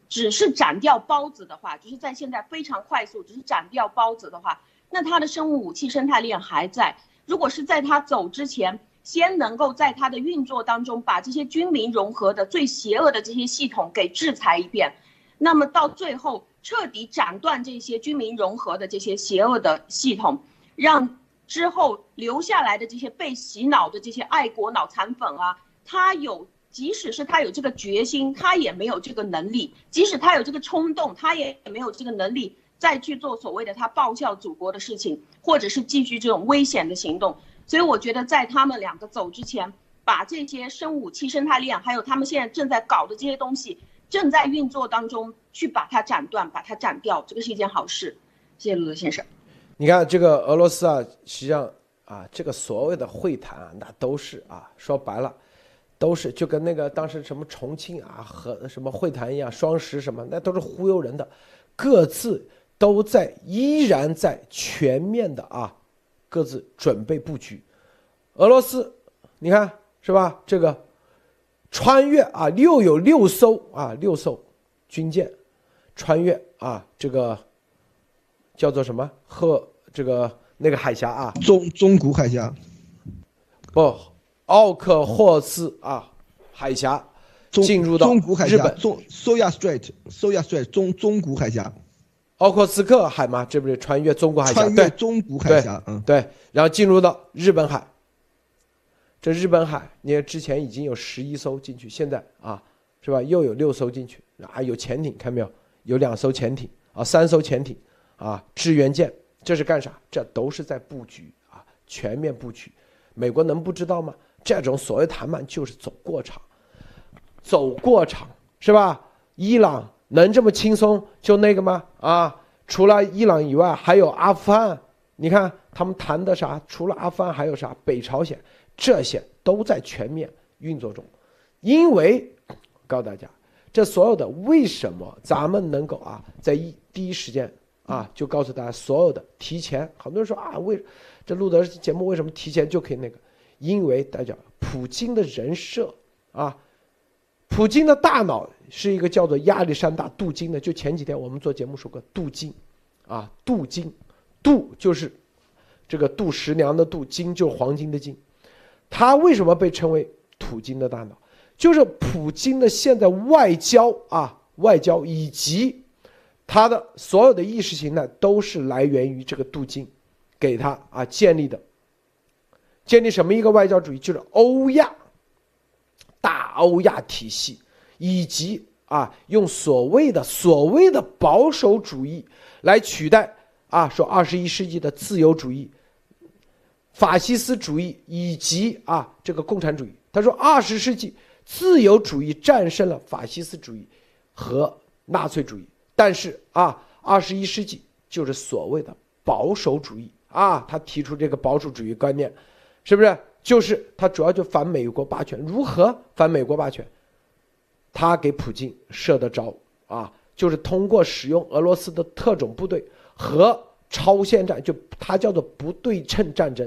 只是斩掉包子的话，就是在现在非常快速，只是斩掉包子的话，那他的生物武器生态链还在。如果是在他走之前，先能够在他的运作当中把这些军民融合的最邪恶的这些系统给制裁一遍，那么到最后彻底斩断这些军民融合的这些邪恶的系统，让。之后留下来的这些被洗脑的这些爱国脑残粉啊，他有，即使是他有这个决心，他也没有这个能力；即使他有这个冲动，他也没有这个能力再去做所谓的他报效祖国的事情，或者是继续这种危险的行动。所以我觉得，在他们两个走之前，把这些生武器生态链，还有他们现在正在搞的这些东西，正在运作当中，去把它斩断，把它斩掉，这个是一件好事。谢谢陆德先生。你看这个俄罗斯啊，实际上啊，这个所谓的会谈啊，那都是啊，说白了，都是就跟那个当时什么重庆啊和什么会谈一样，双十什么，那都是忽悠人的，各自都在依然在全面的啊，各自准备布局。俄罗斯，你看是吧？这个穿越啊，又有六艘啊，六艘军舰穿越啊，这个叫做什么赫。这个那个海峡啊，中中古海峡，不，奥克霍斯啊，海峡进入到中古海峡，中 Soya Strait，Soya Strait 中中古海峡，奥克斯克海嘛，这不是穿越中古海峡？穿越中古海峡，嗯，对，然后进入到日本海，这日本海，你看之前已经有十一艘进去，现在啊，是吧？又有六艘进去，啊，有潜艇，看没有？有两艘潜艇啊，三艘潜艇啊，支援舰。这是干啥？这都是在布局啊，全面布局。美国能不知道吗？这种所谓谈判就是走过场，走过场是吧？伊朗能这么轻松就那个吗？啊，除了伊朗以外，还有阿富汗。你看他们谈的啥？除了阿富汗还有啥？北朝鲜，这些都在全面运作中。因为告诉大家，这所有的为什么咱们能够啊，在一第一时间。啊，就告诉大家所有的提前，很多人说啊，为这录的节目为什么提前就可以那个？因为大家普京的人设啊，普京的大脑是一个叫做亚历山大·杜金的。就前几天我们做节目说过，杜金，啊，杜金，杜就是这个杜十娘的杜，金就是黄金的金。他为什么被称为土金的大脑？就是普京的现在外交啊，外交以及。他的所有的意识形态都是来源于这个镀金，给他啊建立的。建立什么一个外交主义？就是欧亚大欧亚体系，以及啊用所谓的所谓的保守主义来取代啊说二十一世纪的自由主义、法西斯主义以及啊这个共产主义。他说二十世纪自由主义战胜了法西斯主义和纳粹主义，但是啊二十一世纪就是所谓的保守主义啊，他提出这个保守主义观念，是不是？就是他主要就反美国霸权，如何反美国霸权？他给普京设的招啊，就是通过使用俄罗斯的特种部队和超限战，就他叫做不对称战争，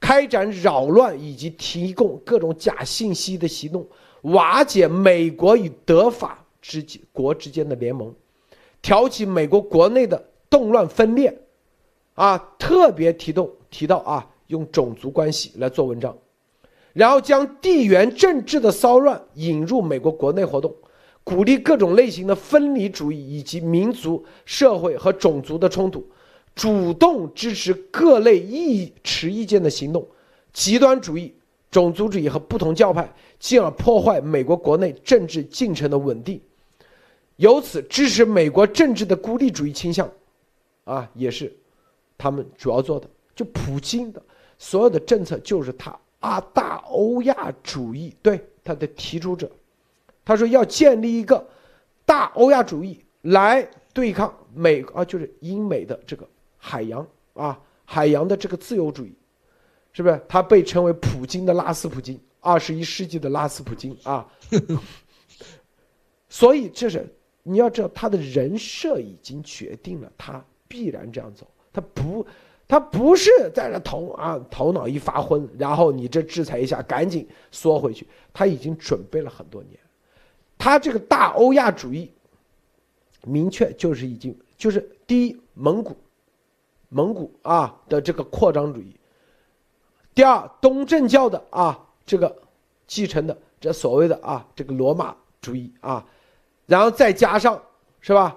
开展扰乱以及提供各种假信息的行动，瓦解美国与德法之国之间的联盟，挑起美国国内的动乱分裂，啊，特别提动提到啊。用种族关系来做文章，然后将地缘政治的骚乱引入美国国内活动，鼓励各种类型的分离主义以及民族、社会和种族的冲突，主动支持各类异持意见的行动，极端主义、种族主义和不同教派，进而破坏美国国内政治进程的稳定，由此支持美国政治的孤立主义倾向，啊，也是他们主要做的，就普京的。所有的政策就是他啊，大欧亚主义对他的提出者，他说要建立一个大欧亚主义来对抗美啊，就是英美的这个海洋啊，海洋的这个自由主义，是不是？他被称为普京的拉斯普京，二十一世纪的拉斯普京啊。所以这是你要知道，他的人设已经决定了，他必然这样走，他不。他不是在那头啊，头脑一发昏，然后你这制裁一下，赶紧缩回去。他已经准备了很多年，他这个大欧亚主义，明确就是已经就是第一蒙古，蒙古啊的这个扩张主义。第二东正教的啊这个继承的这所谓的啊这个罗马主义啊，然后再加上是吧？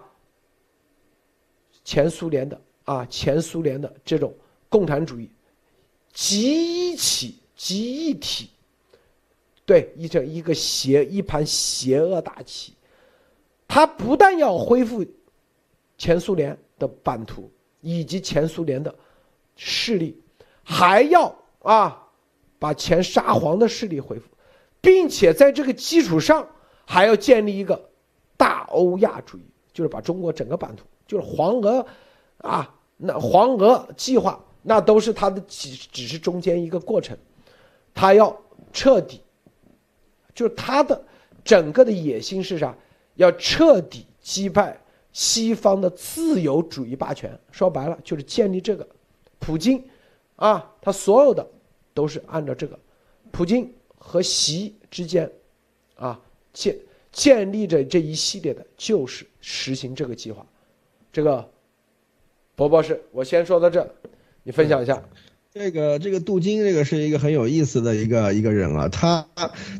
前苏联的。啊，前苏联的这种共产主义集一起集一体，对一这一个邪一盘邪恶大棋，他不但要恢复前苏联的版图以及前苏联的势力，还要啊把前沙皇的势力恢复，并且在这个基础上还要建立一个欧亚主义，就是把中国整个版图，就是黄俄啊。那黄俄计划，那都是他的只只是中间一个过程，他要彻底，就是他的整个的野心是啥？要彻底击败西方的自由主义霸权。说白了，就是建立这个，普京，啊，他所有的都是按照这个，普京和习之间，啊，建建立着这一系列的，就是实行这个计划，这个。博博士，我先说到这，你分享一下。这个这个杜金，这个是一个很有意思的一个一个人啊，他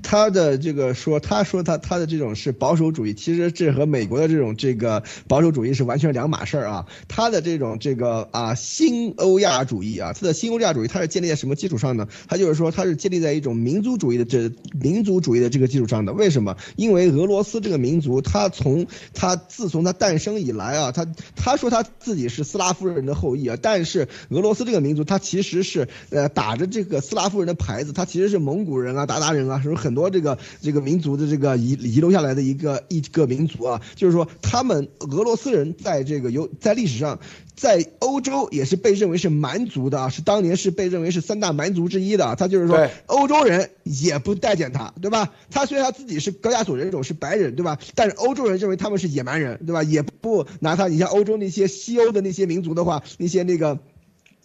他的这个说，他说他他的这种是保守主义，其实这和美国的这种这个保守主义是完全两码事儿啊。他的这种这个啊新欧亚主义啊，他的新欧亚主义，他是建立在什么基础上呢？他就是说他是建立在一种民族主义的这民族主义的这个基础上的。为什么？因为俄罗斯这个民族，他从他自从他诞生以来啊，他他说他自己是斯拉夫人的后裔啊，但是俄罗斯这个民族，他其实。是呃打着这个斯拉夫人的牌子，他其实是蒙古人啊、鞑靼人啊，是很多这个这个民族的这个遗遗留下来的一个一个民族啊。就是说，他们俄罗斯人在这个有在历史上，在欧洲也是被认为是蛮族的啊，是当年是被认为是三大蛮族之一的。他就是说，欧洲人也不待见他，对吧？他虽然他自己是高加索人种，是白人，对吧？但是欧洲人认为他们是野蛮人，对吧？也不拿他。你像欧洲那些西欧的那些民族的话，那些那个。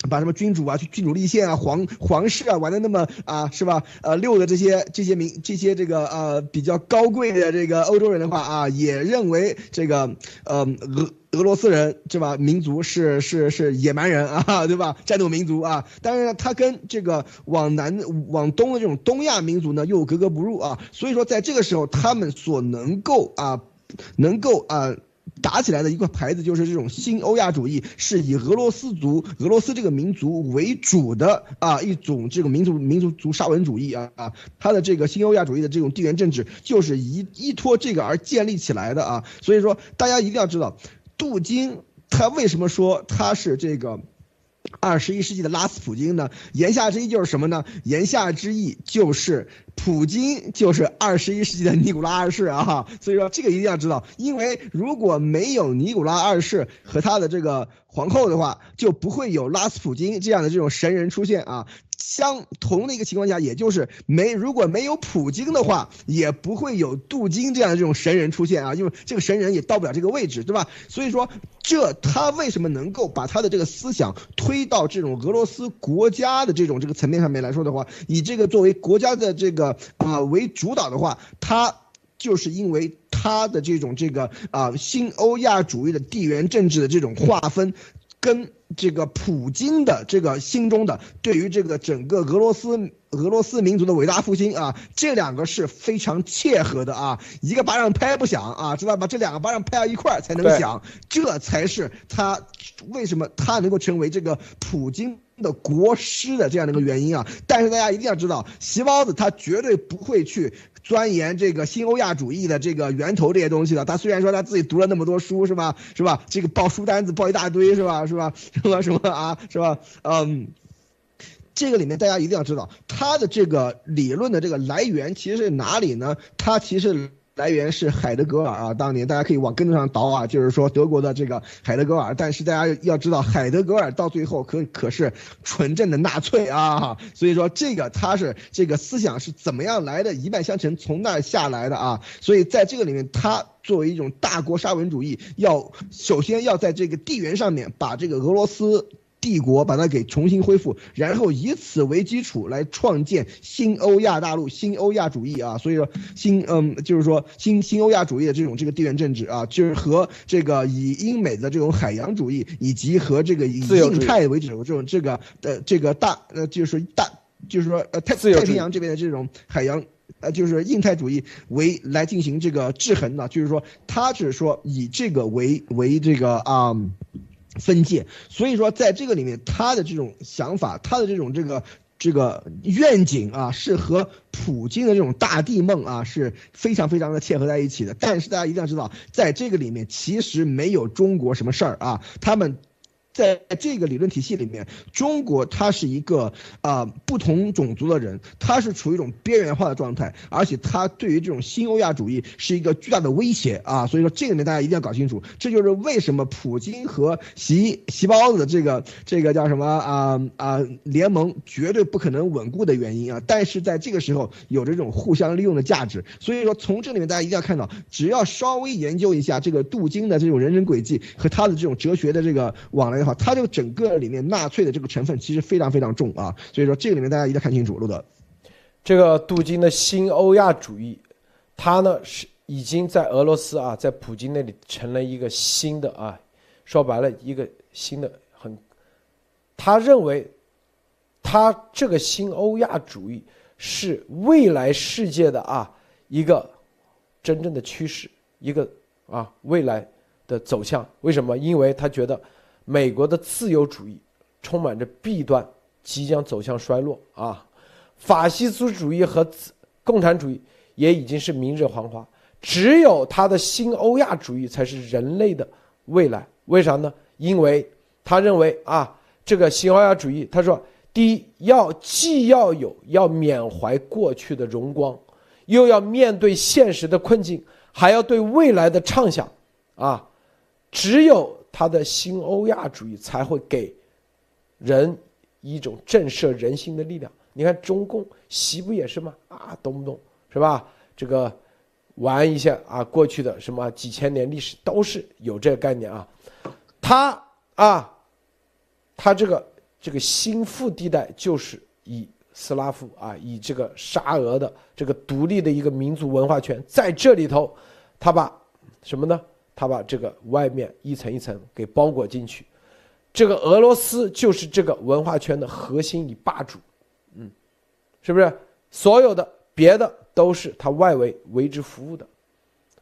把什么君主啊、君主立宪啊、皇皇室啊玩的那么啊，是吧？呃，六的这些这些民这些这个呃比较高贵的这个欧洲人的话啊，也认为这个呃俄俄罗斯人是吧？民族是是是野蛮人啊，对吧？战斗民族啊。但是呢，他跟这个往南往东的这种东亚民族呢又格格不入啊。所以说，在这个时候，他们所能够啊，能够啊。打起来的一个牌子就是这种新欧亚主义，是以俄罗斯族、俄罗斯这个民族为主的啊一种这个民族民族族沙文主义啊啊，它的这个新欧亚主义的这种地缘政治就是依依托这个而建立起来的啊，所以说大家一定要知道，杜金他为什么说他是这个。二十一世纪的拉斯普京呢？言下之意就是什么呢？言下之意就是普京就是二十一世纪的尼古拉二世啊！所以说这个一定要知道，因为如果没有尼古拉二世和他的这个皇后的话，就不会有拉斯普京这样的这种神人出现啊。相同的一个情况下，也就是没如果没有普京的话，也不会有杜金这样的这种神人出现啊，因为这个神人也到不了这个位置，对吧？所以说，这他为什么能够把他的这个思想推到这种俄罗斯国家的这种这个层面上面来说的话，以这个作为国家的这个啊为主导的话，他就是因为他的这种这个啊新欧亚主义的地缘政治的这种划分。跟这个普京的这个心中的对于这个整个俄罗斯俄罗斯民族的伟大复兴啊，这两个是非常切合的啊，一个巴掌拍不响啊，知道吧？这两个巴掌拍到一块儿才能响，这才是他为什么他能够成为这个普京的国师的这样的一个原因啊。但是大家一定要知道，席包子他绝对不会去。钻研这个新欧亚主义的这个源头这些东西的，他虽然说他自己读了那么多书，是吧？是吧？这个报书单子报一大堆，是吧？是吧？什么什么啊？是吧？嗯，这个里面大家一定要知道，他的这个理论的这个来源其实是哪里呢？他其实。来源是海德格尔啊，当年大家可以往根子上倒啊，就是说德国的这个海德格尔。但是大家要知道，海德格尔到最后可可是纯正的纳粹啊，所以说这个他是这个思想是怎么样来的，一脉相承从那儿下来的啊。所以在这个里面，他作为一种大国沙文主义，要首先要在这个地缘上面把这个俄罗斯。帝国把它给重新恢复，然后以此为基础来创建新欧亚大陆、新欧亚主义啊，所以说新嗯，就是说新新欧亚主义的这种这个地缘政治啊，就是和这个以英美的这种海洋主义，以及和这个以印太为主的这种这个呃这个大呃就是大就是说呃太太平洋这边的这种海洋呃就是印太主义为来进行这个制衡的，就是说他是说以这个为为这个啊。分界，所以说在这个里面，他的这种想法，他的这种这个这个愿景啊，是和普京的这种大地梦啊是非常非常的切合在一起的。但是大家一定要知道，在这个里面其实没有中国什么事儿啊，他们。在这个理论体系里面，中国它是一个啊不同种族的人，它是处于一种边缘化的状态，而且它对于这种新欧亚主义是一个巨大的威胁啊！所以说这里面大家一定要搞清楚，这就是为什么普京和习习包子的这个这个叫什么啊啊联盟绝对不可能稳固的原因啊！但是在这个时候有着这种互相利用的价值，所以说从这里面大家一定要看到，只要稍微研究一下这个杜金的这种人生轨迹和他的这种哲学的这个往来。好，它这个整个里面纳粹的这个成分其实非常非常重啊，所以说这个里面大家一定要看清楚，路德。这个杜金的新欧亚主义，他呢是已经在俄罗斯啊，在普京那里成了一个新的啊，说白了一个新的很，他认为，他这个新欧亚主义是未来世界的啊一个真正的趋势，一个啊未来的走向。为什么？因为他觉得。美国的自由主义充满着弊端，即将走向衰落啊！法西斯主义和共产主义也已经是明日黄花，只有他的新欧亚主义才是人类的未来。为啥呢？因为他认为啊，这个新欧亚主义，他说，第一要既要有要缅怀过去的荣光，又要面对现实的困境，还要对未来的畅想啊！只有。他的新欧亚主义才会给人一种震慑人心的力量。你看中共习不也是吗？啊，动不动是吧？这个玩一下啊，过去的什么几千年历史都是有这个概念啊。他啊，他这个这个新腹地带就是以斯拉夫啊，以这个沙俄的这个独立的一个民族文化圈在这里头，他把什么呢？他把这个外面一层一层给包裹进去，这个俄罗斯就是这个文化圈的核心与霸主，嗯，是不是？所有的别的都是他外围为之服务的，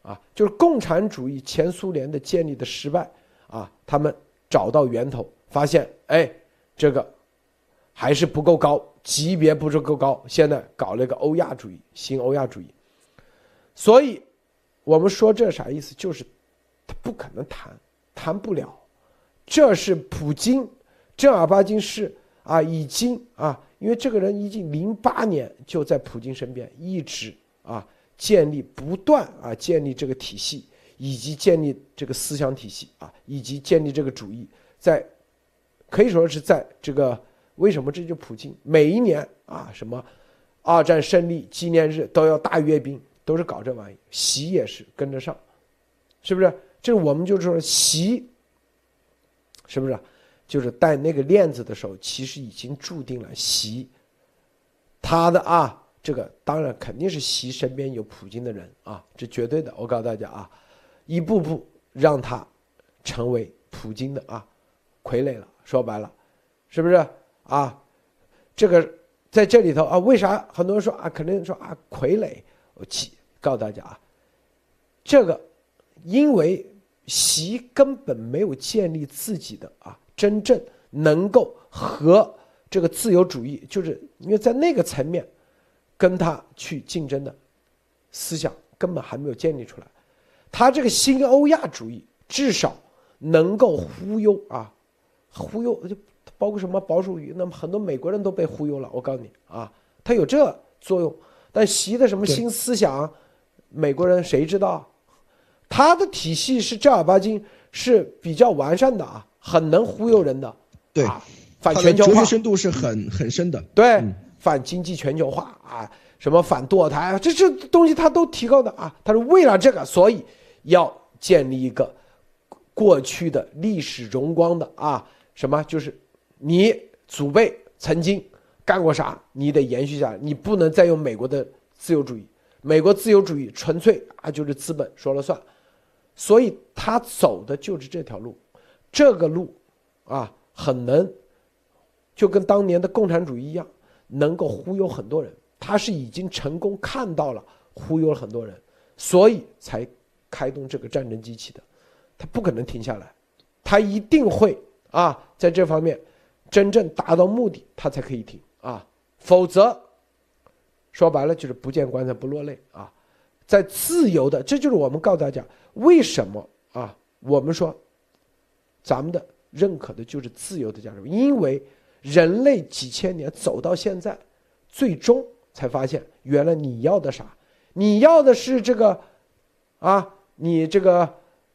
啊，就是共产主义前苏联的建立的失败啊，他们找到源头，发现哎，这个还是不够高，级别不是够高，现在搞了一个欧亚主义，新欧亚主义。所以，我们说这啥意思？就是他不可能谈，谈不了。这是普京正儿八经是啊，已经啊，因为这个人已经零八年就在普京身边，一直啊。建立不断啊，建立这个体系，以及建立这个思想体系啊，以及建立这个主义，在可以说是在这个为什么这就普京每一年啊什么二战胜利纪念日都要大阅兵，都是搞这玩意，习也是跟着上，是不是？这我们就是说习，是不是？就是戴那个链子的时候，其实已经注定了习他的啊。这个当然肯定是习身边有普京的人啊，这绝对的。我告诉大家啊，一步步让他成为普京的啊傀儡了。说白了，是不是啊？这个在这里头啊，为啥很多人说啊，肯定说啊傀儡？我记告诉大家啊，这个因为习根本没有建立自己的啊真正能够和这个自由主义，就是因为在那个层面。跟他去竞争的思想根本还没有建立出来，他这个新欧亚主义至少能够忽悠啊，忽悠就包括什么保守主义，那么很多美国人都被忽悠了。我告诉你啊，他有这作用，但习的什么新思想，美国人谁知道？他的体系是正儿八经是比较完善的啊，很能忽悠人的。对，反全球化深度是很很深的。对。反经济全球化啊，什么反堕胎啊，这这东西他都提高的啊。他是为了这个，所以要建立一个过去的历史荣光的啊，什么就是你祖辈曾经干过啥，你得延续下来，你不能再用美国的自由主义，美国自由主义纯粹啊就是资本说了算，所以他走的就是这条路，这个路啊很能，就跟当年的共产主义一样。能够忽悠很多人，他是已经成功看到了忽悠了很多人，所以才开动这个战争机器的，他不可能停下来，他一定会啊，在这方面真正达到目的，他才可以停。啊，否则说白了就是不见棺材不落泪啊，在自由的，这就是我们告诉大家为什么啊，我们说咱们的认可的就是自由的价值，因为。人类几千年走到现在，最终才发现，原来你要的啥？你要的是这个，啊，你这个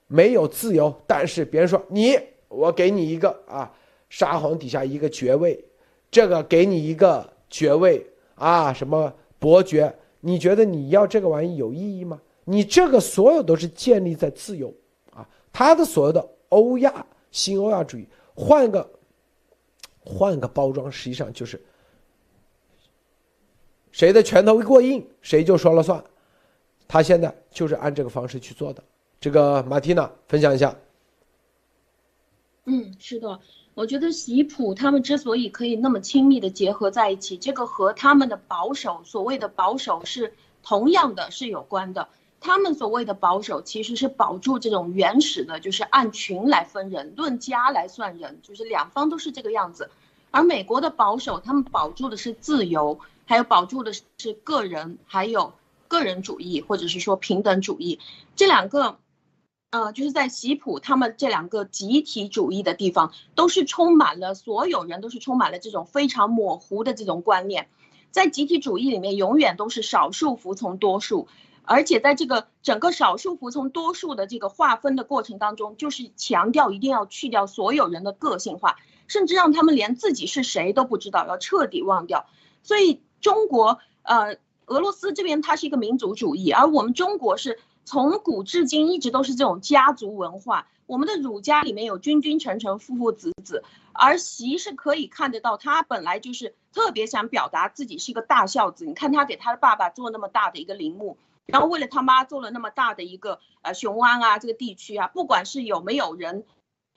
没有自由，但是别人说你，我给你一个啊，沙皇底下一个爵位，这个给你一个爵位啊，什么伯爵？你觉得你要这个玩意有意义吗？你这个所有都是建立在自由啊，他的所有的欧亚新欧亚主义，换个。换个包装，实际上就是谁的拳头过硬，谁就说了算。他现在就是按这个方式去做的。这个马蒂娜分享一下。嗯，是的，我觉得习普他们之所以可以那么亲密的结合在一起，这个和他们的保守，所谓的保守是同样的是有关的。他们所谓的保守，其实是保住这种原始的，就是按群来分人，论家来算人，就是两方都是这个样子。而美国的保守，他们保住的是自由，还有保住的是个人，还有个人主义，或者是说平等主义。这两个，呃，就是在习普他们这两个集体主义的地方，都是充满了所有人都是充满了这种非常模糊的这种观念。在集体主义里面，永远都是少数服从多数。而且在这个整个少数服从多数的这个划分的过程当中，就是强调一定要去掉所有人的个性化，甚至让他们连自己是谁都不知道，要彻底忘掉。所以中国，呃，俄罗斯这边它是一个民族主义，而我们中国是从古至今一直都是这种家族文化。我们的儒家里面有君君臣臣父父子子，而习是可以看得到，他本来就是特别想表达自己是一个大孝子。你看他给他的爸爸做那么大的一个陵墓。然后为了他妈做了那么大的一个呃雄安啊这个地区啊，不管是有没有人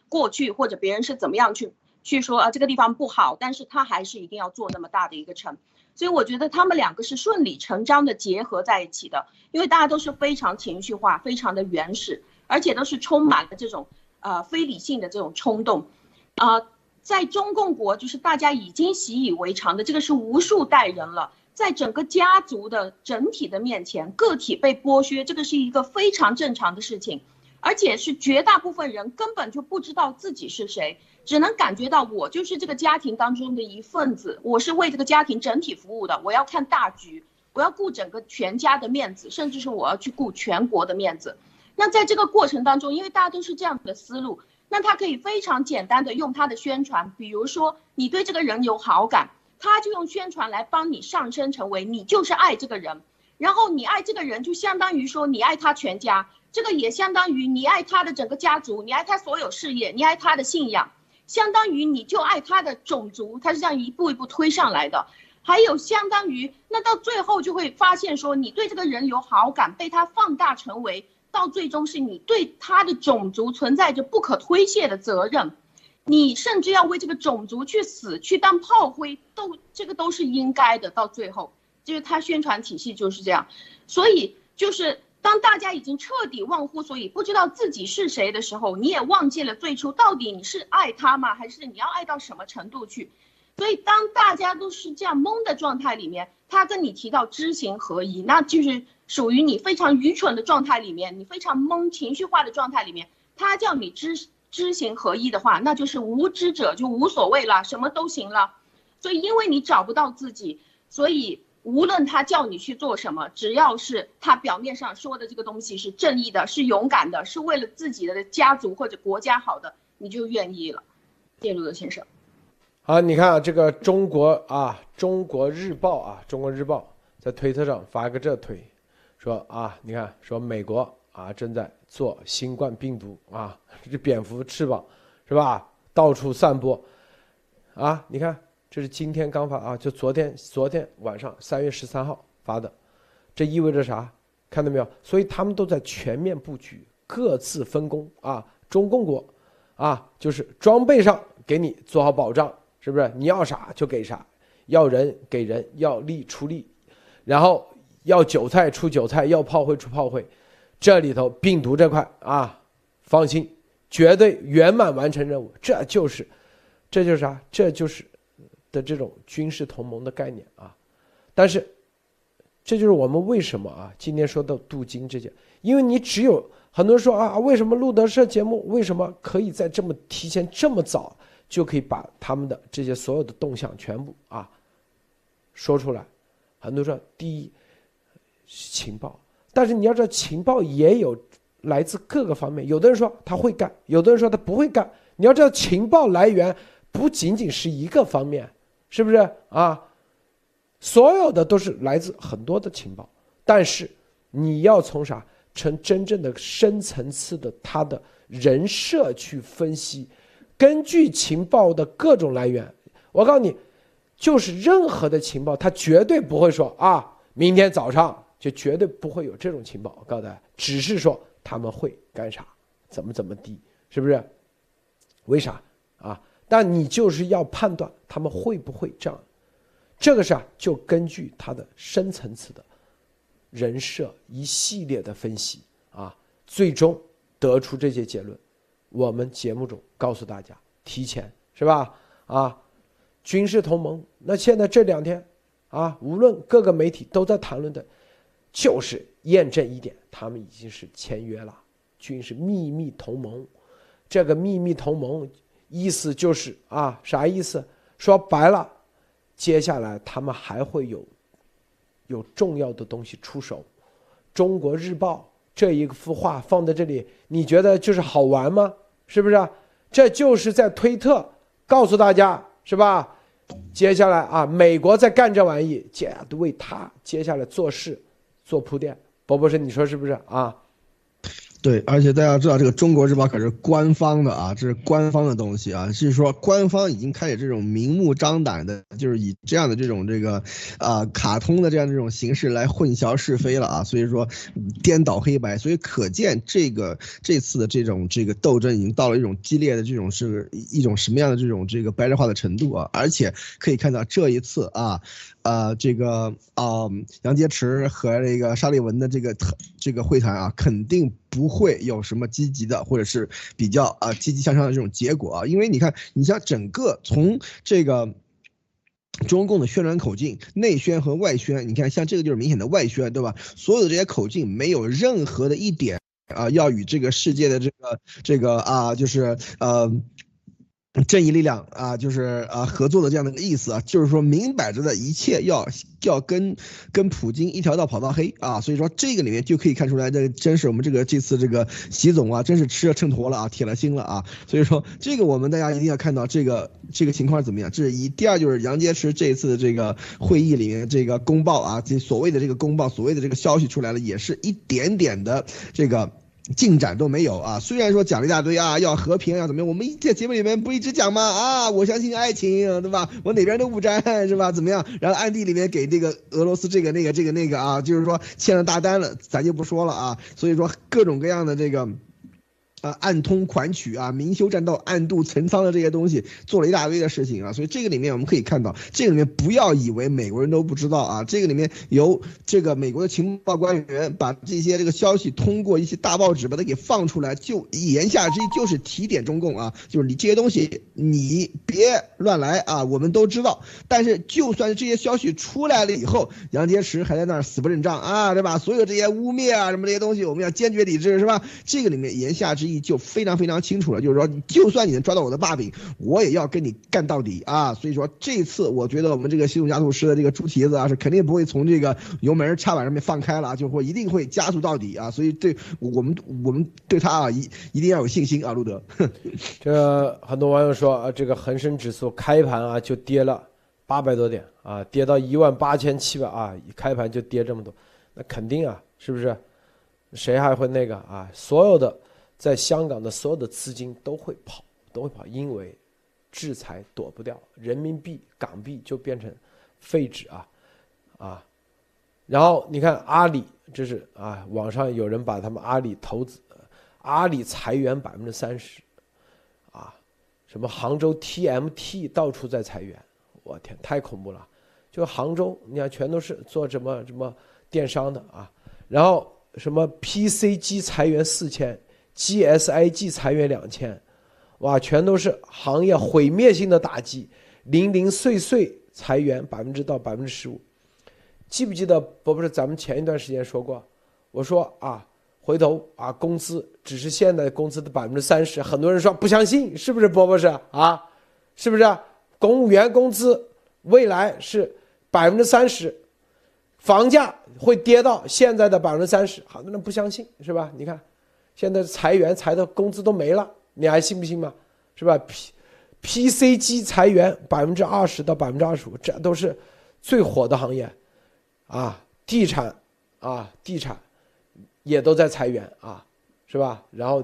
过去或者别人是怎么样去去说啊这个地方不好，但是他还是一定要做那么大的一个城。所以我觉得他们两个是顺理成章的结合在一起的，因为大家都是非常情绪化、非常的原始，而且都是充满了这种呃非理性的这种冲动，啊，在中共国就是大家已经习以为常的，这个是无数代人了，在整个家族的整体的面前，个体被剥削，这个是一个非常正常的事情，而且是绝大部分人根本就不知道自己是谁。只能感觉到我就是这个家庭当中的一份子，我是为这个家庭整体服务的，我要看大局，我要顾整个全家的面子，甚至是我要去顾全国的面子。那在这个过程当中，因为大家都是这样的思路，那他可以非常简单的用他的宣传，比如说你对这个人有好感，他就用宣传来帮你上升成为你就是爱这个人，然后你爱这个人就相当于说你爱他全家，这个也相当于你爱他的整个家族，你爱他所有事业，你爱他的信仰。相当于你就爱他的种族，他是这样一步一步推上来的。还有相当于那到最后就会发现说，你对这个人有好感，被他放大成为到最终是你对他的种族存在着不可推卸的责任，你甚至要为这个种族去死去当炮灰，都这个都是应该的。到最后就是他宣传体系就是这样，所以就是。当大家已经彻底忘乎所以，不知道自己是谁的时候，你也忘记了最初到底你是爱他吗？还是你要爱到什么程度去？所以当大家都是这样懵的状态里面，他跟你提到知行合一，那就是属于你非常愚蠢的状态里面，你非常懵情绪化的状态里面，他叫你知知行合一的话，那就是无知者就无所谓了，什么都行了。所以因为你找不到自己，所以。无论他叫你去做什么，只要是他表面上说的这个东西是正义的、是勇敢的、是为了自己的家族或者国家好的，你就愿意了。谢路德先生，好，你看啊，这个中国啊，《中国日报》啊，《中国日报》在推特上发个这推，说啊，你看，说美国啊正在做新冠病毒啊，这蝙蝠翅膀是吧？到处散播啊，你看。这是今天刚发啊，就昨天昨天晚上三月十三号发的，这意味着啥？看到没有？所以他们都在全面布局，各自分工啊。中共国，啊，就是装备上给你做好保障，是不是？你要啥就给啥，要人给人，要力出力，然后要韭菜出韭菜，要炮灰出炮灰。这里头病毒这块啊，放心，绝对圆满完成任务。这就是，这就是啥？这就是。的这种军事同盟的概念啊，但是，这就是我们为什么啊今天说到镀金这件，因为你只有很多人说啊，为什么路德社节目为什么可以在这么提前这么早就可以把他们的这些所有的动向全部啊说出来？很多人说第一情报，但是你要知道情报也有来自各个方面，有的人说他会干，有的人说他不会干，你要知道情报来源不仅仅是一个方面。是不是啊？所有的都是来自很多的情报，但是你要从啥从真正的深层次的他的人设去分析，根据情报的各种来源，我告诉你，就是任何的情报，他绝对不会说啊，明天早上就绝对不会有这种情报。我告诉大家，只是说他们会干啥，怎么怎么地，是不是？为啥啊？但你就是要判断他们会不会这样，这个是啊，就根据他的深层次的人设一系列的分析啊，最终得出这些结论。我们节目中告诉大家，提前是吧？啊，军事同盟。那现在这两天啊，无论各个媒体都在谈论的，就是验证一点，他们已经是签约了，军事秘密同盟。这个秘密同盟。意思就是啊，啥意思？说白了，接下来他们还会有有重要的东西出手。中国日报这一幅画放在这里，你觉得就是好玩吗？是不是？这就是在推特告诉大家，是吧？接下来啊，美国在干这玩意，接为他接下来做事做铺垫。博博士，你说是不是啊？对，而且大家知道，这个《中国日报》可是官方的啊，这是官方的东西啊，是说官方已经开始这种明目张胆的，就是以这样的这种这个，啊，卡通的这样这种形式来混淆是非了啊，所以说颠倒黑白，所以可见这个这次的这种这个斗争已经到了一种激烈的这种是一种什么样的这种这个白热化的程度啊，而且可以看到这一次啊。呃，这个啊，杨洁篪和这个沙利文的这个这个会谈啊，肯定不会有什么积极的，或者是比较啊积极向上的这种结果啊，因为你看，你像整个从这个中共的宣传口径，内宣和外宣，你看像这个就是明显的外宣，对吧？所有的这些口径没有任何的一点啊，要与这个世界的这个这个啊，就是呃。正义力量啊，就是啊合作的这样的一个意思啊，就是说明摆着的一切要要跟跟普京一条道跑到黑啊，所以说这个里面就可以看出来，这真是我们这个这次这个习总啊，真是吃了秤砣了啊，铁了心了啊，所以说这个我们大家一定要看到这个这个情况怎么样，这是一。第二就是杨洁篪这一次的这个会议里面这个公报啊，这所谓的这个公报，所谓的这个消息出来了，也是一点点的这个。进展都没有啊！虽然说讲了一大堆啊，要和平啊，怎么样？我们在节目里面不一直讲吗？啊，我相信爱情，对吧？我哪边都不沾，是吧？怎么样？然后暗地里面给这个俄罗斯这个那个这个那个啊，就是说签了大单了，咱就不说了啊。所以说各种各样的这个。啊，暗通款曲啊，明修栈道，暗度陈仓的这些东西，做了一大堆的事情啊，所以这个里面我们可以看到，这个里面不要以为美国人都不知道啊，这个里面由这个美国的情报官员把这些这个消息通过一些大报纸把它给放出来，就言下之意就是提点中共啊，就是你这些东西你别乱来啊，我们都知道。但是就算是这些消息出来了以后，杨洁篪还在那儿死不认账啊，对吧？所有这些污蔑啊什么这些东西，我们要坚决抵制，是吧？这个里面言下之意。就非常非常清楚了，就是说，就算你能抓到我的把柄，我也要跟你干到底啊！所以说，这次我觉得我们这个西总加速师的这个猪蹄子啊，是肯定不会从这个油门踏板上面放开了，就会一定会加速到底啊！所以，对我们我们对他啊，一一定要有信心啊，路德。这很多网友说啊，这个恒生指数开盘啊就跌了八百多点啊，跌到一万八千七百啊，一开盘就跌这么多，那肯定啊，是不是？谁还会那个啊？所有的。在香港的所有的资金都会跑，都会跑，因为制裁躲不掉，人民币、港币就变成废纸啊，啊，然后你看阿里，这是啊，网上有人把他们阿里投资，阿里裁员百分之三十，啊，什么杭州 TMT 到处在裁员，我天，太恐怖了，就杭州，你看全都是做什么什么电商的啊，然后什么 PCG 裁员四千。GSIG 裁员两千，哇，全都是行业毁灭性的打击，零零碎碎裁员百分之到百分之十五。记不记得不不是咱们前一段时间说过，我说啊，回头啊工资只是现在工资的百分之三十，很多人说不相信，是不是波波是啊？是不是公务员工资未来是百分之三十，房价会跌到现在的百分之三十？好多人不相信，是吧？你看。现在裁员裁的工资都没了，你还信不信吗？是吧？P P C G 裁员百分之二十到百分之二十五，这都是最火的行业，啊，地产啊，地产也都在裁员啊，是吧？然后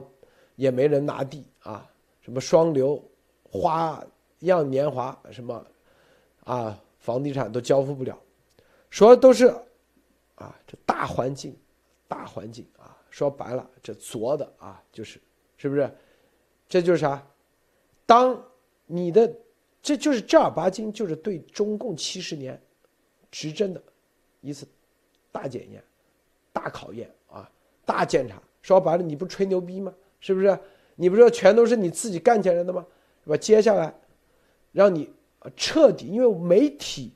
也没人拿地啊，什么双流、花样年华什么啊，房地产都交付不了，说的都是啊，这大环境，大环境啊。说白了，这作的啊，就是，是不是？这就是啥？当你的，这就是正儿八经，就是对中共七十年执政的一次大检验、大考验啊，大检查。说白了，你不吹牛逼吗？是不是？你不是全都是你自己干起来的吗？是吧？接下来让你彻底，因为媒体、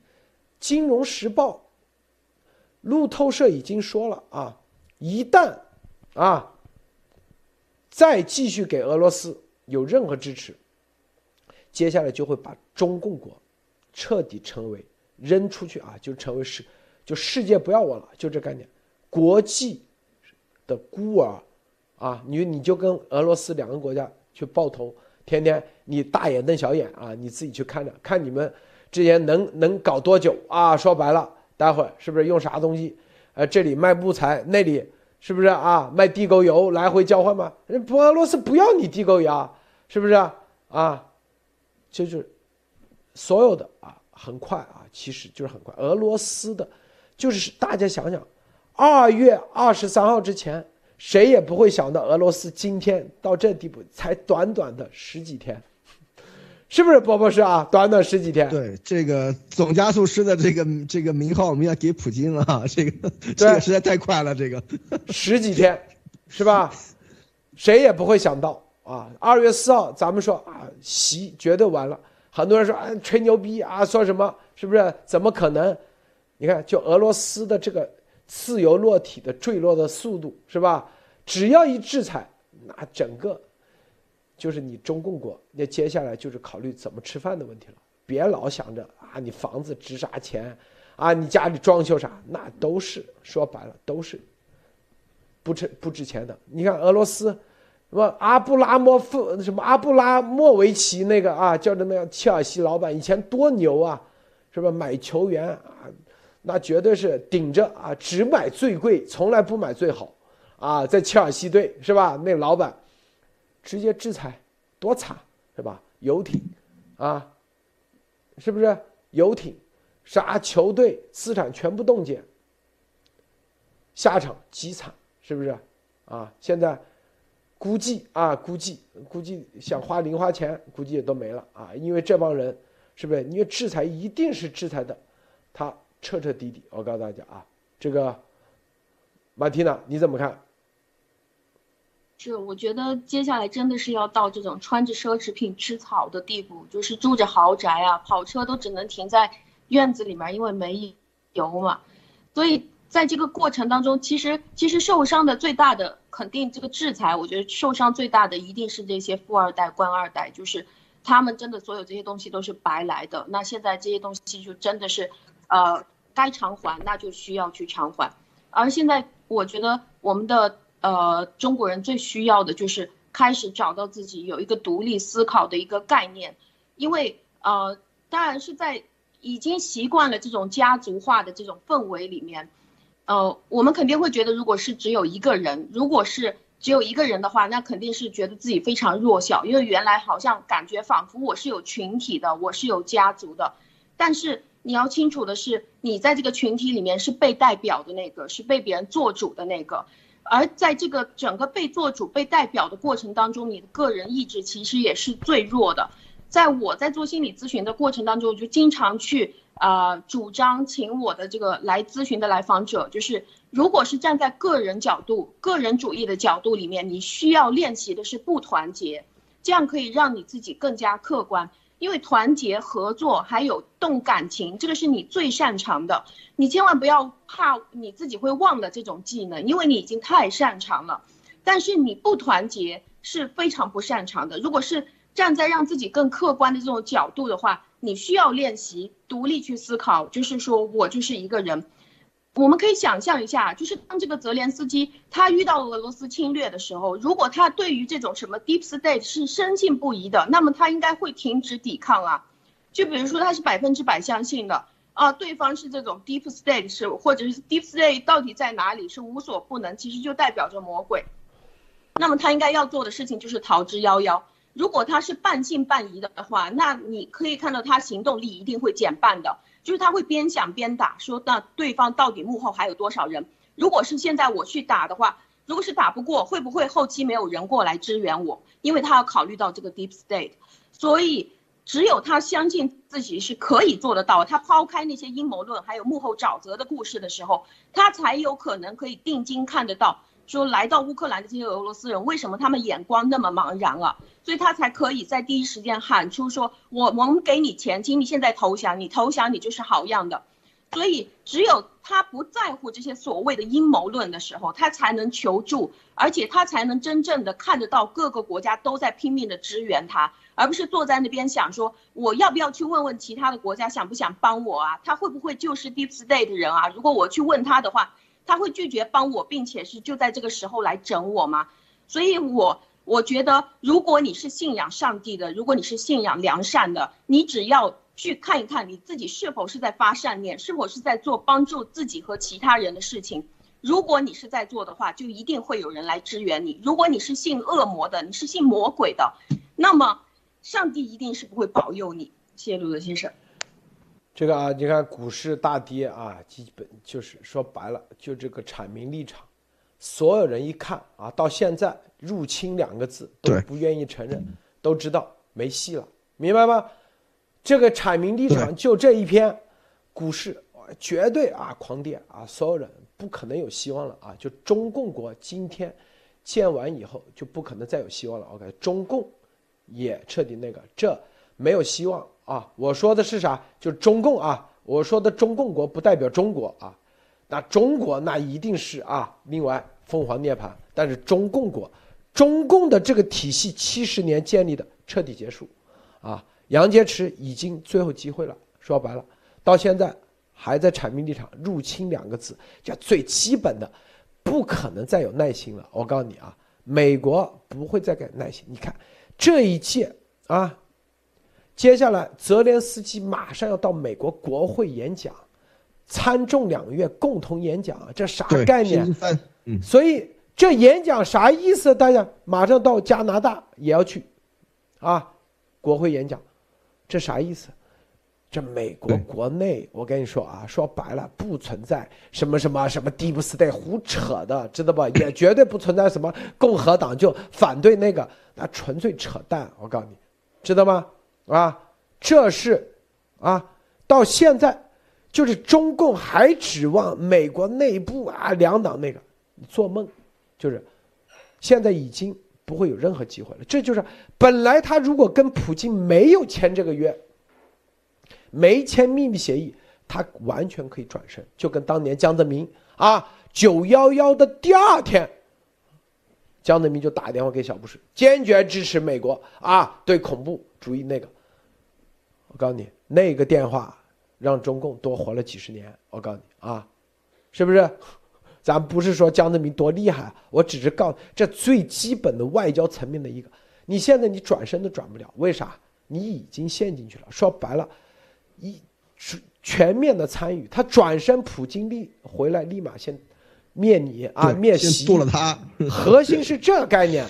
金融时报、路透社已经说了啊，一旦啊！再继续给俄罗斯有任何支持，接下来就会把中共国彻底成为扔出去啊，就成为世就世界不要我了，就这概念，国际的孤儿啊！你你就跟俄罗斯两个国家去抱头，天天你大眼瞪小眼啊！你自己去看着，看你们之间能能搞多久啊？说白了，待会儿是不是用啥东西？呃，这里卖木材，那里。是不是啊？卖地沟油来回交换吗？人俄罗斯不要你地沟油，是不是啊？就是所有的啊，很快啊，其实就是很快。俄罗斯的，就是大家想想，二月二十三号之前，谁也不会想到俄罗斯今天到这地步，才短短的十几天。是不是波波是啊？短短十几天。对这个总加速师的这个这个名号，我们要给普京了。这个这个实在太快了，这个 十几天，是吧？谁也不会想到啊！二月四号，咱们说啊，习绝对完了。很多人说啊，吹牛逼啊，说什么？是不是？怎么可能？你看，就俄罗斯的这个自由落体的坠落的速度，是吧？只要一制裁，那整个。就是你中共国，那接下来就是考虑怎么吃饭的问题了。别老想着啊，你房子值啥钱，啊，你家里装修啥，那都是说白了都是不值不值钱的。你看俄罗斯，什么阿布拉莫夫，什么阿布拉莫维奇那个啊，叫的那个切尔西老板，以前多牛啊，是吧？买球员啊，那绝对是顶着啊，只买最贵，从来不买最好啊，在切尔西队是吧？那老板。直接制裁，多惨是吧？游艇，啊，是不是游艇？啥球队资产全部冻结，下场极惨，是不是？啊，现在估计啊，估计估计想花零花钱，估计也都没了啊，因为这帮人是不是？因为制裁一定是制裁的，他彻彻底底。我告诉大家啊，这个马蒂娜你怎么看？是，我觉得接下来真的是要到这种穿着奢侈品吃草的地步，就是住着豪宅啊，跑车都只能停在院子里面，因为没油嘛。所以在这个过程当中，其实其实受伤的最大的肯定这个制裁，我觉得受伤最大的一定是这些富二代、官二代，就是他们真的所有这些东西都是白来的。那现在这些东西就真的是，呃，该偿还那就需要去偿还。而现在我觉得我们的。呃，中国人最需要的就是开始找到自己有一个独立思考的一个概念，因为呃，当然是在已经习惯了这种家族化的这种氛围里面，呃，我们肯定会觉得，如果是只有一个人，如果是只有一个人的话，那肯定是觉得自己非常弱小，因为原来好像感觉仿佛我是有群体的，我是有家族的，但是你要清楚的是，你在这个群体里面是被代表的那个，是被别人做主的那个。而在这个整个被做主、被代表的过程当中，你的个人意志其实也是最弱的。在我在做心理咨询的过程当中，我就经常去啊主张，请我的这个来咨询的来访者，就是如果是站在个人角度、个人主义的角度里面，你需要练习的是不团结，这样可以让你自己更加客观。因为团结合作还有动感情，这个是你最擅长的，你千万不要怕你自己会忘了这种技能，因为你已经太擅长了。但是你不团结是非常不擅长的。如果是站在让自己更客观的这种角度的话，你需要练习独立去思考，就是说我就是一个人。我们可以想象一下，就是当这个泽连斯基他遇到俄罗斯侵略的时候，如果他对于这种什么 deep state 是深信不疑的，那么他应该会停止抵抗啊。就比如说他是百分之百相信的啊，对方是这种 deep state 是，或者是 deep state 到底在哪里是无所不能，其实就代表着魔鬼。那么他应该要做的事情就是逃之夭夭。如果他是半信半疑的话，那你可以看到他行动力一定会减半的。就是他会边想边打，说那对方到底幕后还有多少人？如果是现在我去打的话，如果是打不过，会不会后期没有人过来支援我？因为他要考虑到这个 deep state，所以只有他相信自己是可以做得到，他抛开那些阴谋论还有幕后沼泽的故事的时候，他才有可能可以定睛看得到。说来到乌克兰的这些俄罗斯人，为什么他们眼光那么茫然啊？所以他才可以在第一时间喊出说：“我我们给你钱，请你现在投降，你投降你就是好样的。”所以只有他不在乎这些所谓的阴谋论的时候，他才能求助，而且他才能真正的看得到各个国家都在拼命的支援他，而不是坐在那边想说：“我要不要去问问其他的国家想不想帮我啊？他会不会就是 Deep State 的人啊？如果我去问他的话。”他会拒绝帮我，并且是就在这个时候来整我吗？所以，我我觉得，如果你是信仰上帝的，如果你是信仰良善的，你只要去看一看你自己是否是在发善念，是否是在做帮助自己和其他人的事情。如果你是在做的话，就一定会有人来支援你。如果你是信恶魔的，你是信魔鬼的，那么上帝一定是不会保佑你。谢谢陆德先生。这个啊，你看股市大跌啊，基本就是说白了，就这个阐明立场，所有人一看啊，到现在入侵两个字都不愿意承认，都知道没戏了，明白吗？这个阐明立场就这一篇，股市绝对啊狂跌啊，所有人不可能有希望了啊！就中共国今天建完以后就不可能再有希望了。OK，中共也彻底那个，这没有希望。啊，我说的是啥？就中共啊，我说的中共国不代表中国啊，那中国那一定是啊，另外凤凰涅槃，但是中共国，中共的这个体系七十年建立的彻底结束，啊，杨洁篪已经最后机会了，说白了，到现在还在阐明立场，入侵两个字，叫最基本的，不可能再有耐心了。我告诉你啊，美国不会再给耐心，你看这一届啊。接下来，泽连斯基马上要到美国国会演讲，参众两院共同演讲，这啥概念？所以这演讲啥意思？大家马上到加拿大也要去，啊，国会演讲，这啥意思？这美国国内，我跟你说啊，说白了，不存在什么什么什么 deep state 胡扯的，知道吧？也 绝对不存在什么共和党就反对那个，那纯粹扯淡。我告诉你，知道吗？啊，这是，啊，到现在，就是中共还指望美国内部啊两党那个，做梦，就是，现在已经不会有任何机会了。这就是本来他如果跟普京没有签这个约，没签秘密协议，他完全可以转身，就跟当年江泽民啊九幺幺的第二天，江泽民就打电话给小布什，坚决支持美国啊对恐怖主义那个。我告诉你，那个电话让中共多活了几十年。我告诉你啊，是不是？咱不是说江泽民多厉害，我只是告这最基本的外交层面的一个。你现在你转身都转不了，为啥？你已经陷进去了。说白了，一全面的参与，他转身，普京立回来立马先灭你啊，灭习，剁了他。核心是这个概念。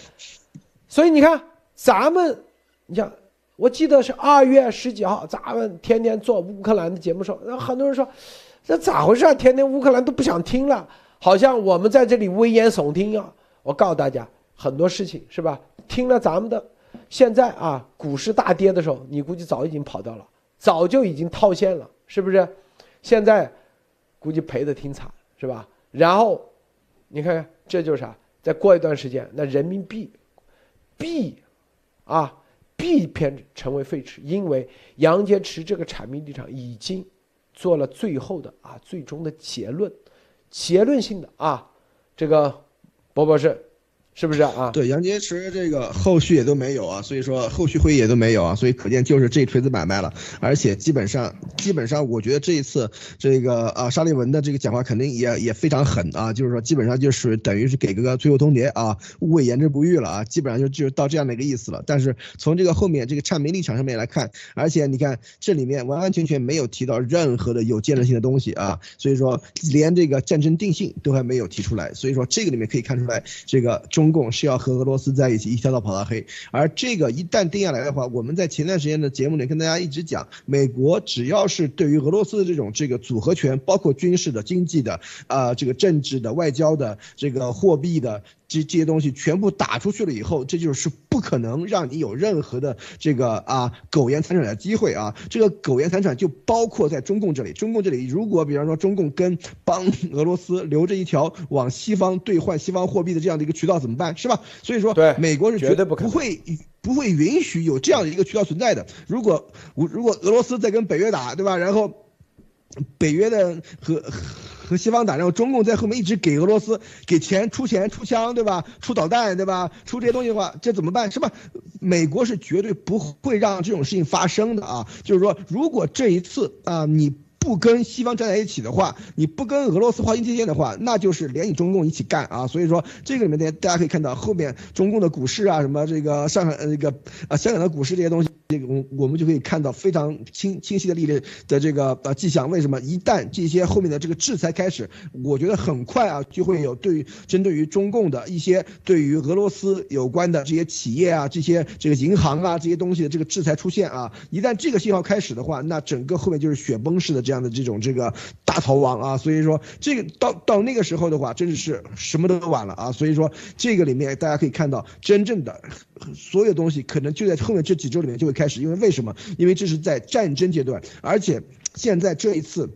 所以你看，咱们，你像。我记得是二月十几号，咱们天天做乌克兰的节目时候，然后很多人说，这咋回事啊？天天乌克兰都不想听了，好像我们在这里危言耸听啊！我告诉大家，很多事情是吧？听了咱们的，现在啊，股市大跌的时候，你估计早已经跑掉了，早就已经套现了，是不是？现在估计赔的挺惨，是吧？然后你看看，这就是啥？再过一段时间，那人民币币啊。币偏成为废纸，因为杨洁篪这个阐明立场已经做了最后的啊最终的结论，结论性的啊，这个博博士。是不是啊？对，杨洁篪这个后续也都没有啊，所以说后续会议也都没有啊，所以可见就是这一锤子买卖了。而且基本上，基本上我觉得这一次这个啊沙利文的这个讲话肯定也也非常狠啊，就是说基本上就是等于是给个最后通牒啊，勿谓言之不预了啊，基本上就就到这样的一个意思了。但是从这个后面这个阐明立场上面来看，而且你看这里面完完全全没有提到任何的有建设性的东西啊，所以说连这个战争定性都还没有提出来，所以说这个里面可以看出来这个中。中共是要和俄罗斯在一起一条道跑到黑，而这个一旦定下来的话，我们在前段时间的节目里跟大家一直讲，美国只要是对于俄罗斯的这种这个组合拳，包括军事的、经济的、啊这个政治的、外交的、这个货币的。这这些东西全部打出去了以后，这就是不可能让你有任何的这个啊苟延残喘的机会啊！这个苟延残喘就包括在中共这里，中共这里如果比方说中共跟帮 俄罗斯留着一条往西方兑换西方货币的这样的一个渠道怎么办？是吧？所以说，对美国是绝对不不会不会允许有这样的一个渠道存在的。如果我如果俄罗斯在跟北约打，对吧？然后北约的和。和西方打，仗中共在后面一直给俄罗斯给钱、出钱、出枪，对吧？出导弹，对吧？出这些东西的话，这怎么办？是吧？美国是绝对不会让这种事情发生的啊！就是说，如果这一次啊，你不跟西方站在一起的话，你不跟俄罗斯划清界限的话，那就是连你中共一起干啊！所以说，这个里面大家大家可以看到，后面中共的股市啊，什么这个上海那个啊香港的股市这些东西。这个我我们就可以看到非常清清晰的例子的这个呃迹象。为什么一旦这些后面的这个制裁开始，我觉得很快啊就会有对于针对于中共的一些对于俄罗斯有关的这些企业啊、这些这个银行啊这些东西的这个制裁出现啊，一旦这个信号开始的话，那整个后面就是雪崩式的这样的这种这个大逃亡啊。所以说这个到到那个时候的话，真的是什么都晚了啊。所以说这个里面大家可以看到，真正的所有东西可能就在后面这几周里面就会始，因为为什么？因为这是在战争阶段，而且现在这一次，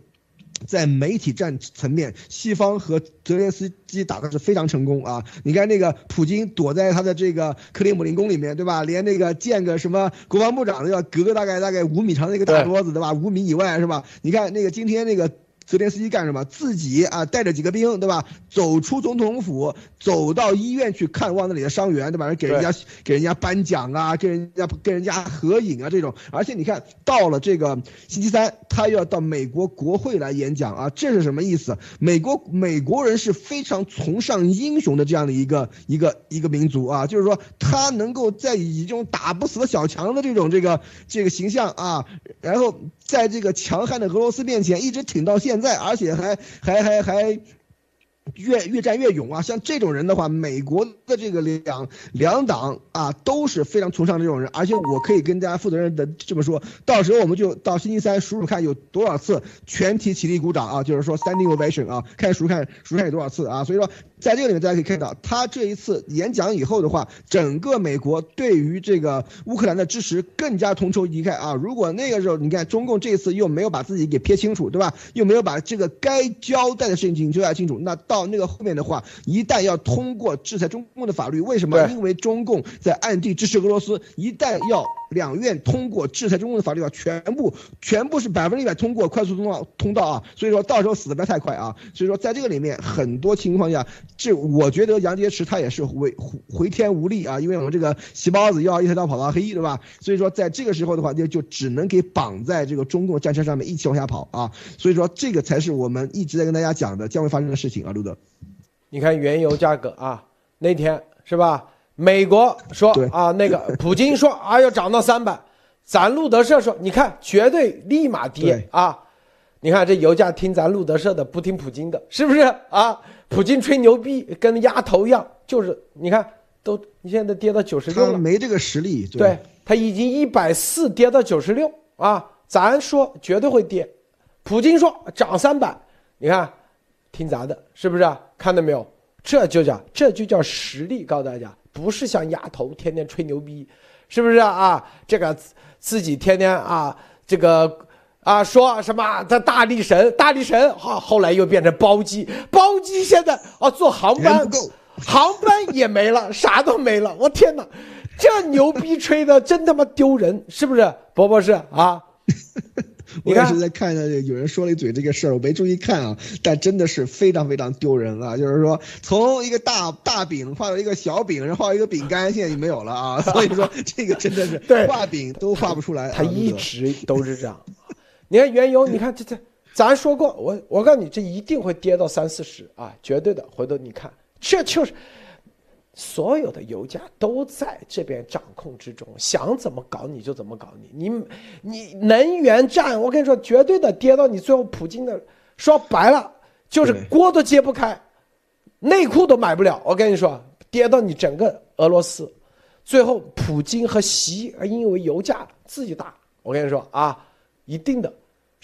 在媒体战层面，西方和泽连斯基打的是非常成功啊！你看那个普京躲在他的这个克里姆林宫里面，对吧？连那个建个什么国防部长都要隔个大概大概五米长的一个大桌子，对吧？五米以外是吧？你看那个今天那个。泽连斯基干什么？自己啊，带着几个兵，对吧？走出总统府，走到医院去看望那里的伤员，对吧？给人家给人家颁奖啊，跟人家跟人家合影啊，这种。而且你看到了这个星期三，他又要到美国国会来演讲啊，这是什么意思？美国美国人是非常崇尚英雄的这样的一个一个一个民族啊，就是说他能够在以这种打不死的小强的这种这个这个形象啊，然后在这个强悍的俄罗斯面前一直挺到现。现在，而且还还还还越越战越勇啊！像这种人的话，美国的这个两两党啊都是非常崇尚这种人。而且我可以跟大家负责任的这么说，到时候我们就到星期三数数看有多少次全体起立鼓掌啊，就是说 standing ovation 啊，看数看数看有多少次啊。所以说。在这个里面，大家可以看到，他这一次演讲以后的话，整个美国对于这个乌克兰的支持更加同仇敌忾啊！如果那个时候你看中共这次又没有把自己给撇清楚，对吧？又没有把这个该交代的事情交代清楚，那到那个后面的话，一旦要通过制裁中共的法律，为什么？因为中共在暗地支持俄罗斯，一旦要两院通过制裁中共的法律的话，全部全部是百分之一百通过快速通道通道啊！所以说到时候死的不要太快啊！所以说在这个里面很多情况下。这我觉得杨洁篪他也是回回回天无力啊，因为我们这个细胞子要一条道跑到黑，对吧？所以说在这个时候的话，就就只能给绑在这个中共战车上面一起往下跑啊。所以说这个才是我们一直在跟大家讲的将会发生的事情啊，路德。你看原油价格啊，那天是吧？美国说啊，那个普京说 啊要涨到三百，咱路德社说你看绝对立马跌啊。你看这油价听咱路德社的，不听普京的，是不是啊？普京吹牛逼跟丫头一样，就是你看都你现在跌到九十六了，没这个实力。对他已经一百四跌到九十六啊，咱说绝对会跌，普京说涨三百，你看听咱的，是不是？看到没有？这就叫这就叫实力，告诉大家，不是像丫头天天吹牛逼，是不是啊？这个自己天天啊这个。啊，说什么？他大力神，大力神，啊，后来又变成包机，包机现在啊，坐航班，航班也没了，啥都没了。我天哪，这牛逼吹的真他妈丢人，是不是？博博士啊，我也是在看着有人说了一嘴这个事儿，我没注意看啊，但真的是非常非常丢人啊！就是说，从一个大大饼画到一个小饼，然后画一个饼干，现在就没有了啊。所以说，这个真的是 画饼都画不出来。他一直都是这样。你看原油，你看这这，咱说过，我我告诉你，这一定会跌到三四十啊，绝对的。回头你看，这就是所有的油价都在这边掌控之中，想怎么搞你就怎么搞你。你你能源战，我跟你说，绝对的跌到你最后，普京的说白了就是锅都揭不开，内裤都买不了。我跟你说，跌到你整个俄罗斯，最后普京和习因为油价自己打。我跟你说啊。一定的，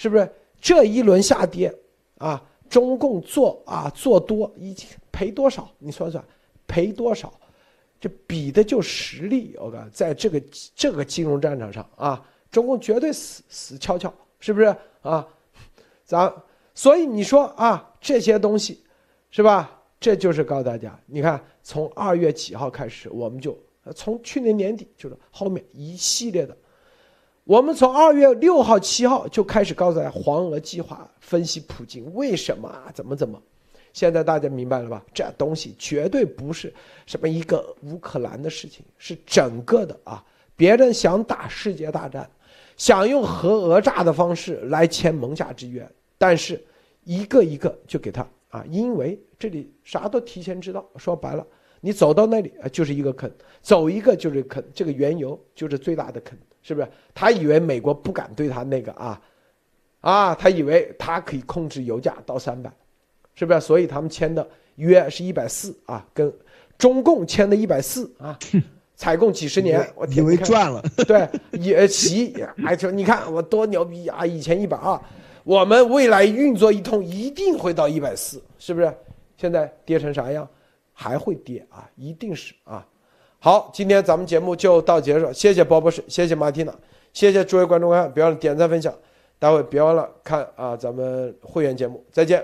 是不是这一轮下跌啊？中共做啊做多，已经赔多少？你算算，赔多少？这比的就实力。我讲，在这个这个金融战场上啊，中共绝对死死翘翘，是不是啊？咱所以你说啊，这些东西是吧？这就是告诉大家，你看从二月几号开始，我们就从去年年底就是后面一系列的。我们从二月六号、七号就开始告诉大家黄俄计划，分析普京为什么啊，怎么怎么。现在大家明白了吧？这东西绝对不是什么一个乌克兰的事情，是整个的啊。别人想打世界大战，想用核讹诈的方式来签盟下之约，但是一个一个就给他啊，因为这里啥都提前知道。说白了，你走到那里啊，就是一个坑，走一个就是坑，这个原油就是最大的坑。是不是？他以为美国不敢对他那个啊，啊，他以为他可以控制油价到三百，是不是？所以他们签的约是一百四啊，跟中共签的一百四啊，采购几十年，我以为赚了，对，也齐，哎，说你看我多牛逼啊！以前一百二，我们未来运作一通一定会到一百四，是不是？现在跌成啥样？还会跌啊，一定是啊。好，今天咱们节目就到结束，谢谢包博士，谢谢马蒂娜，谢谢诸位观众看，别忘了点赞分享，待会别忘了看啊咱们会员节目，再见。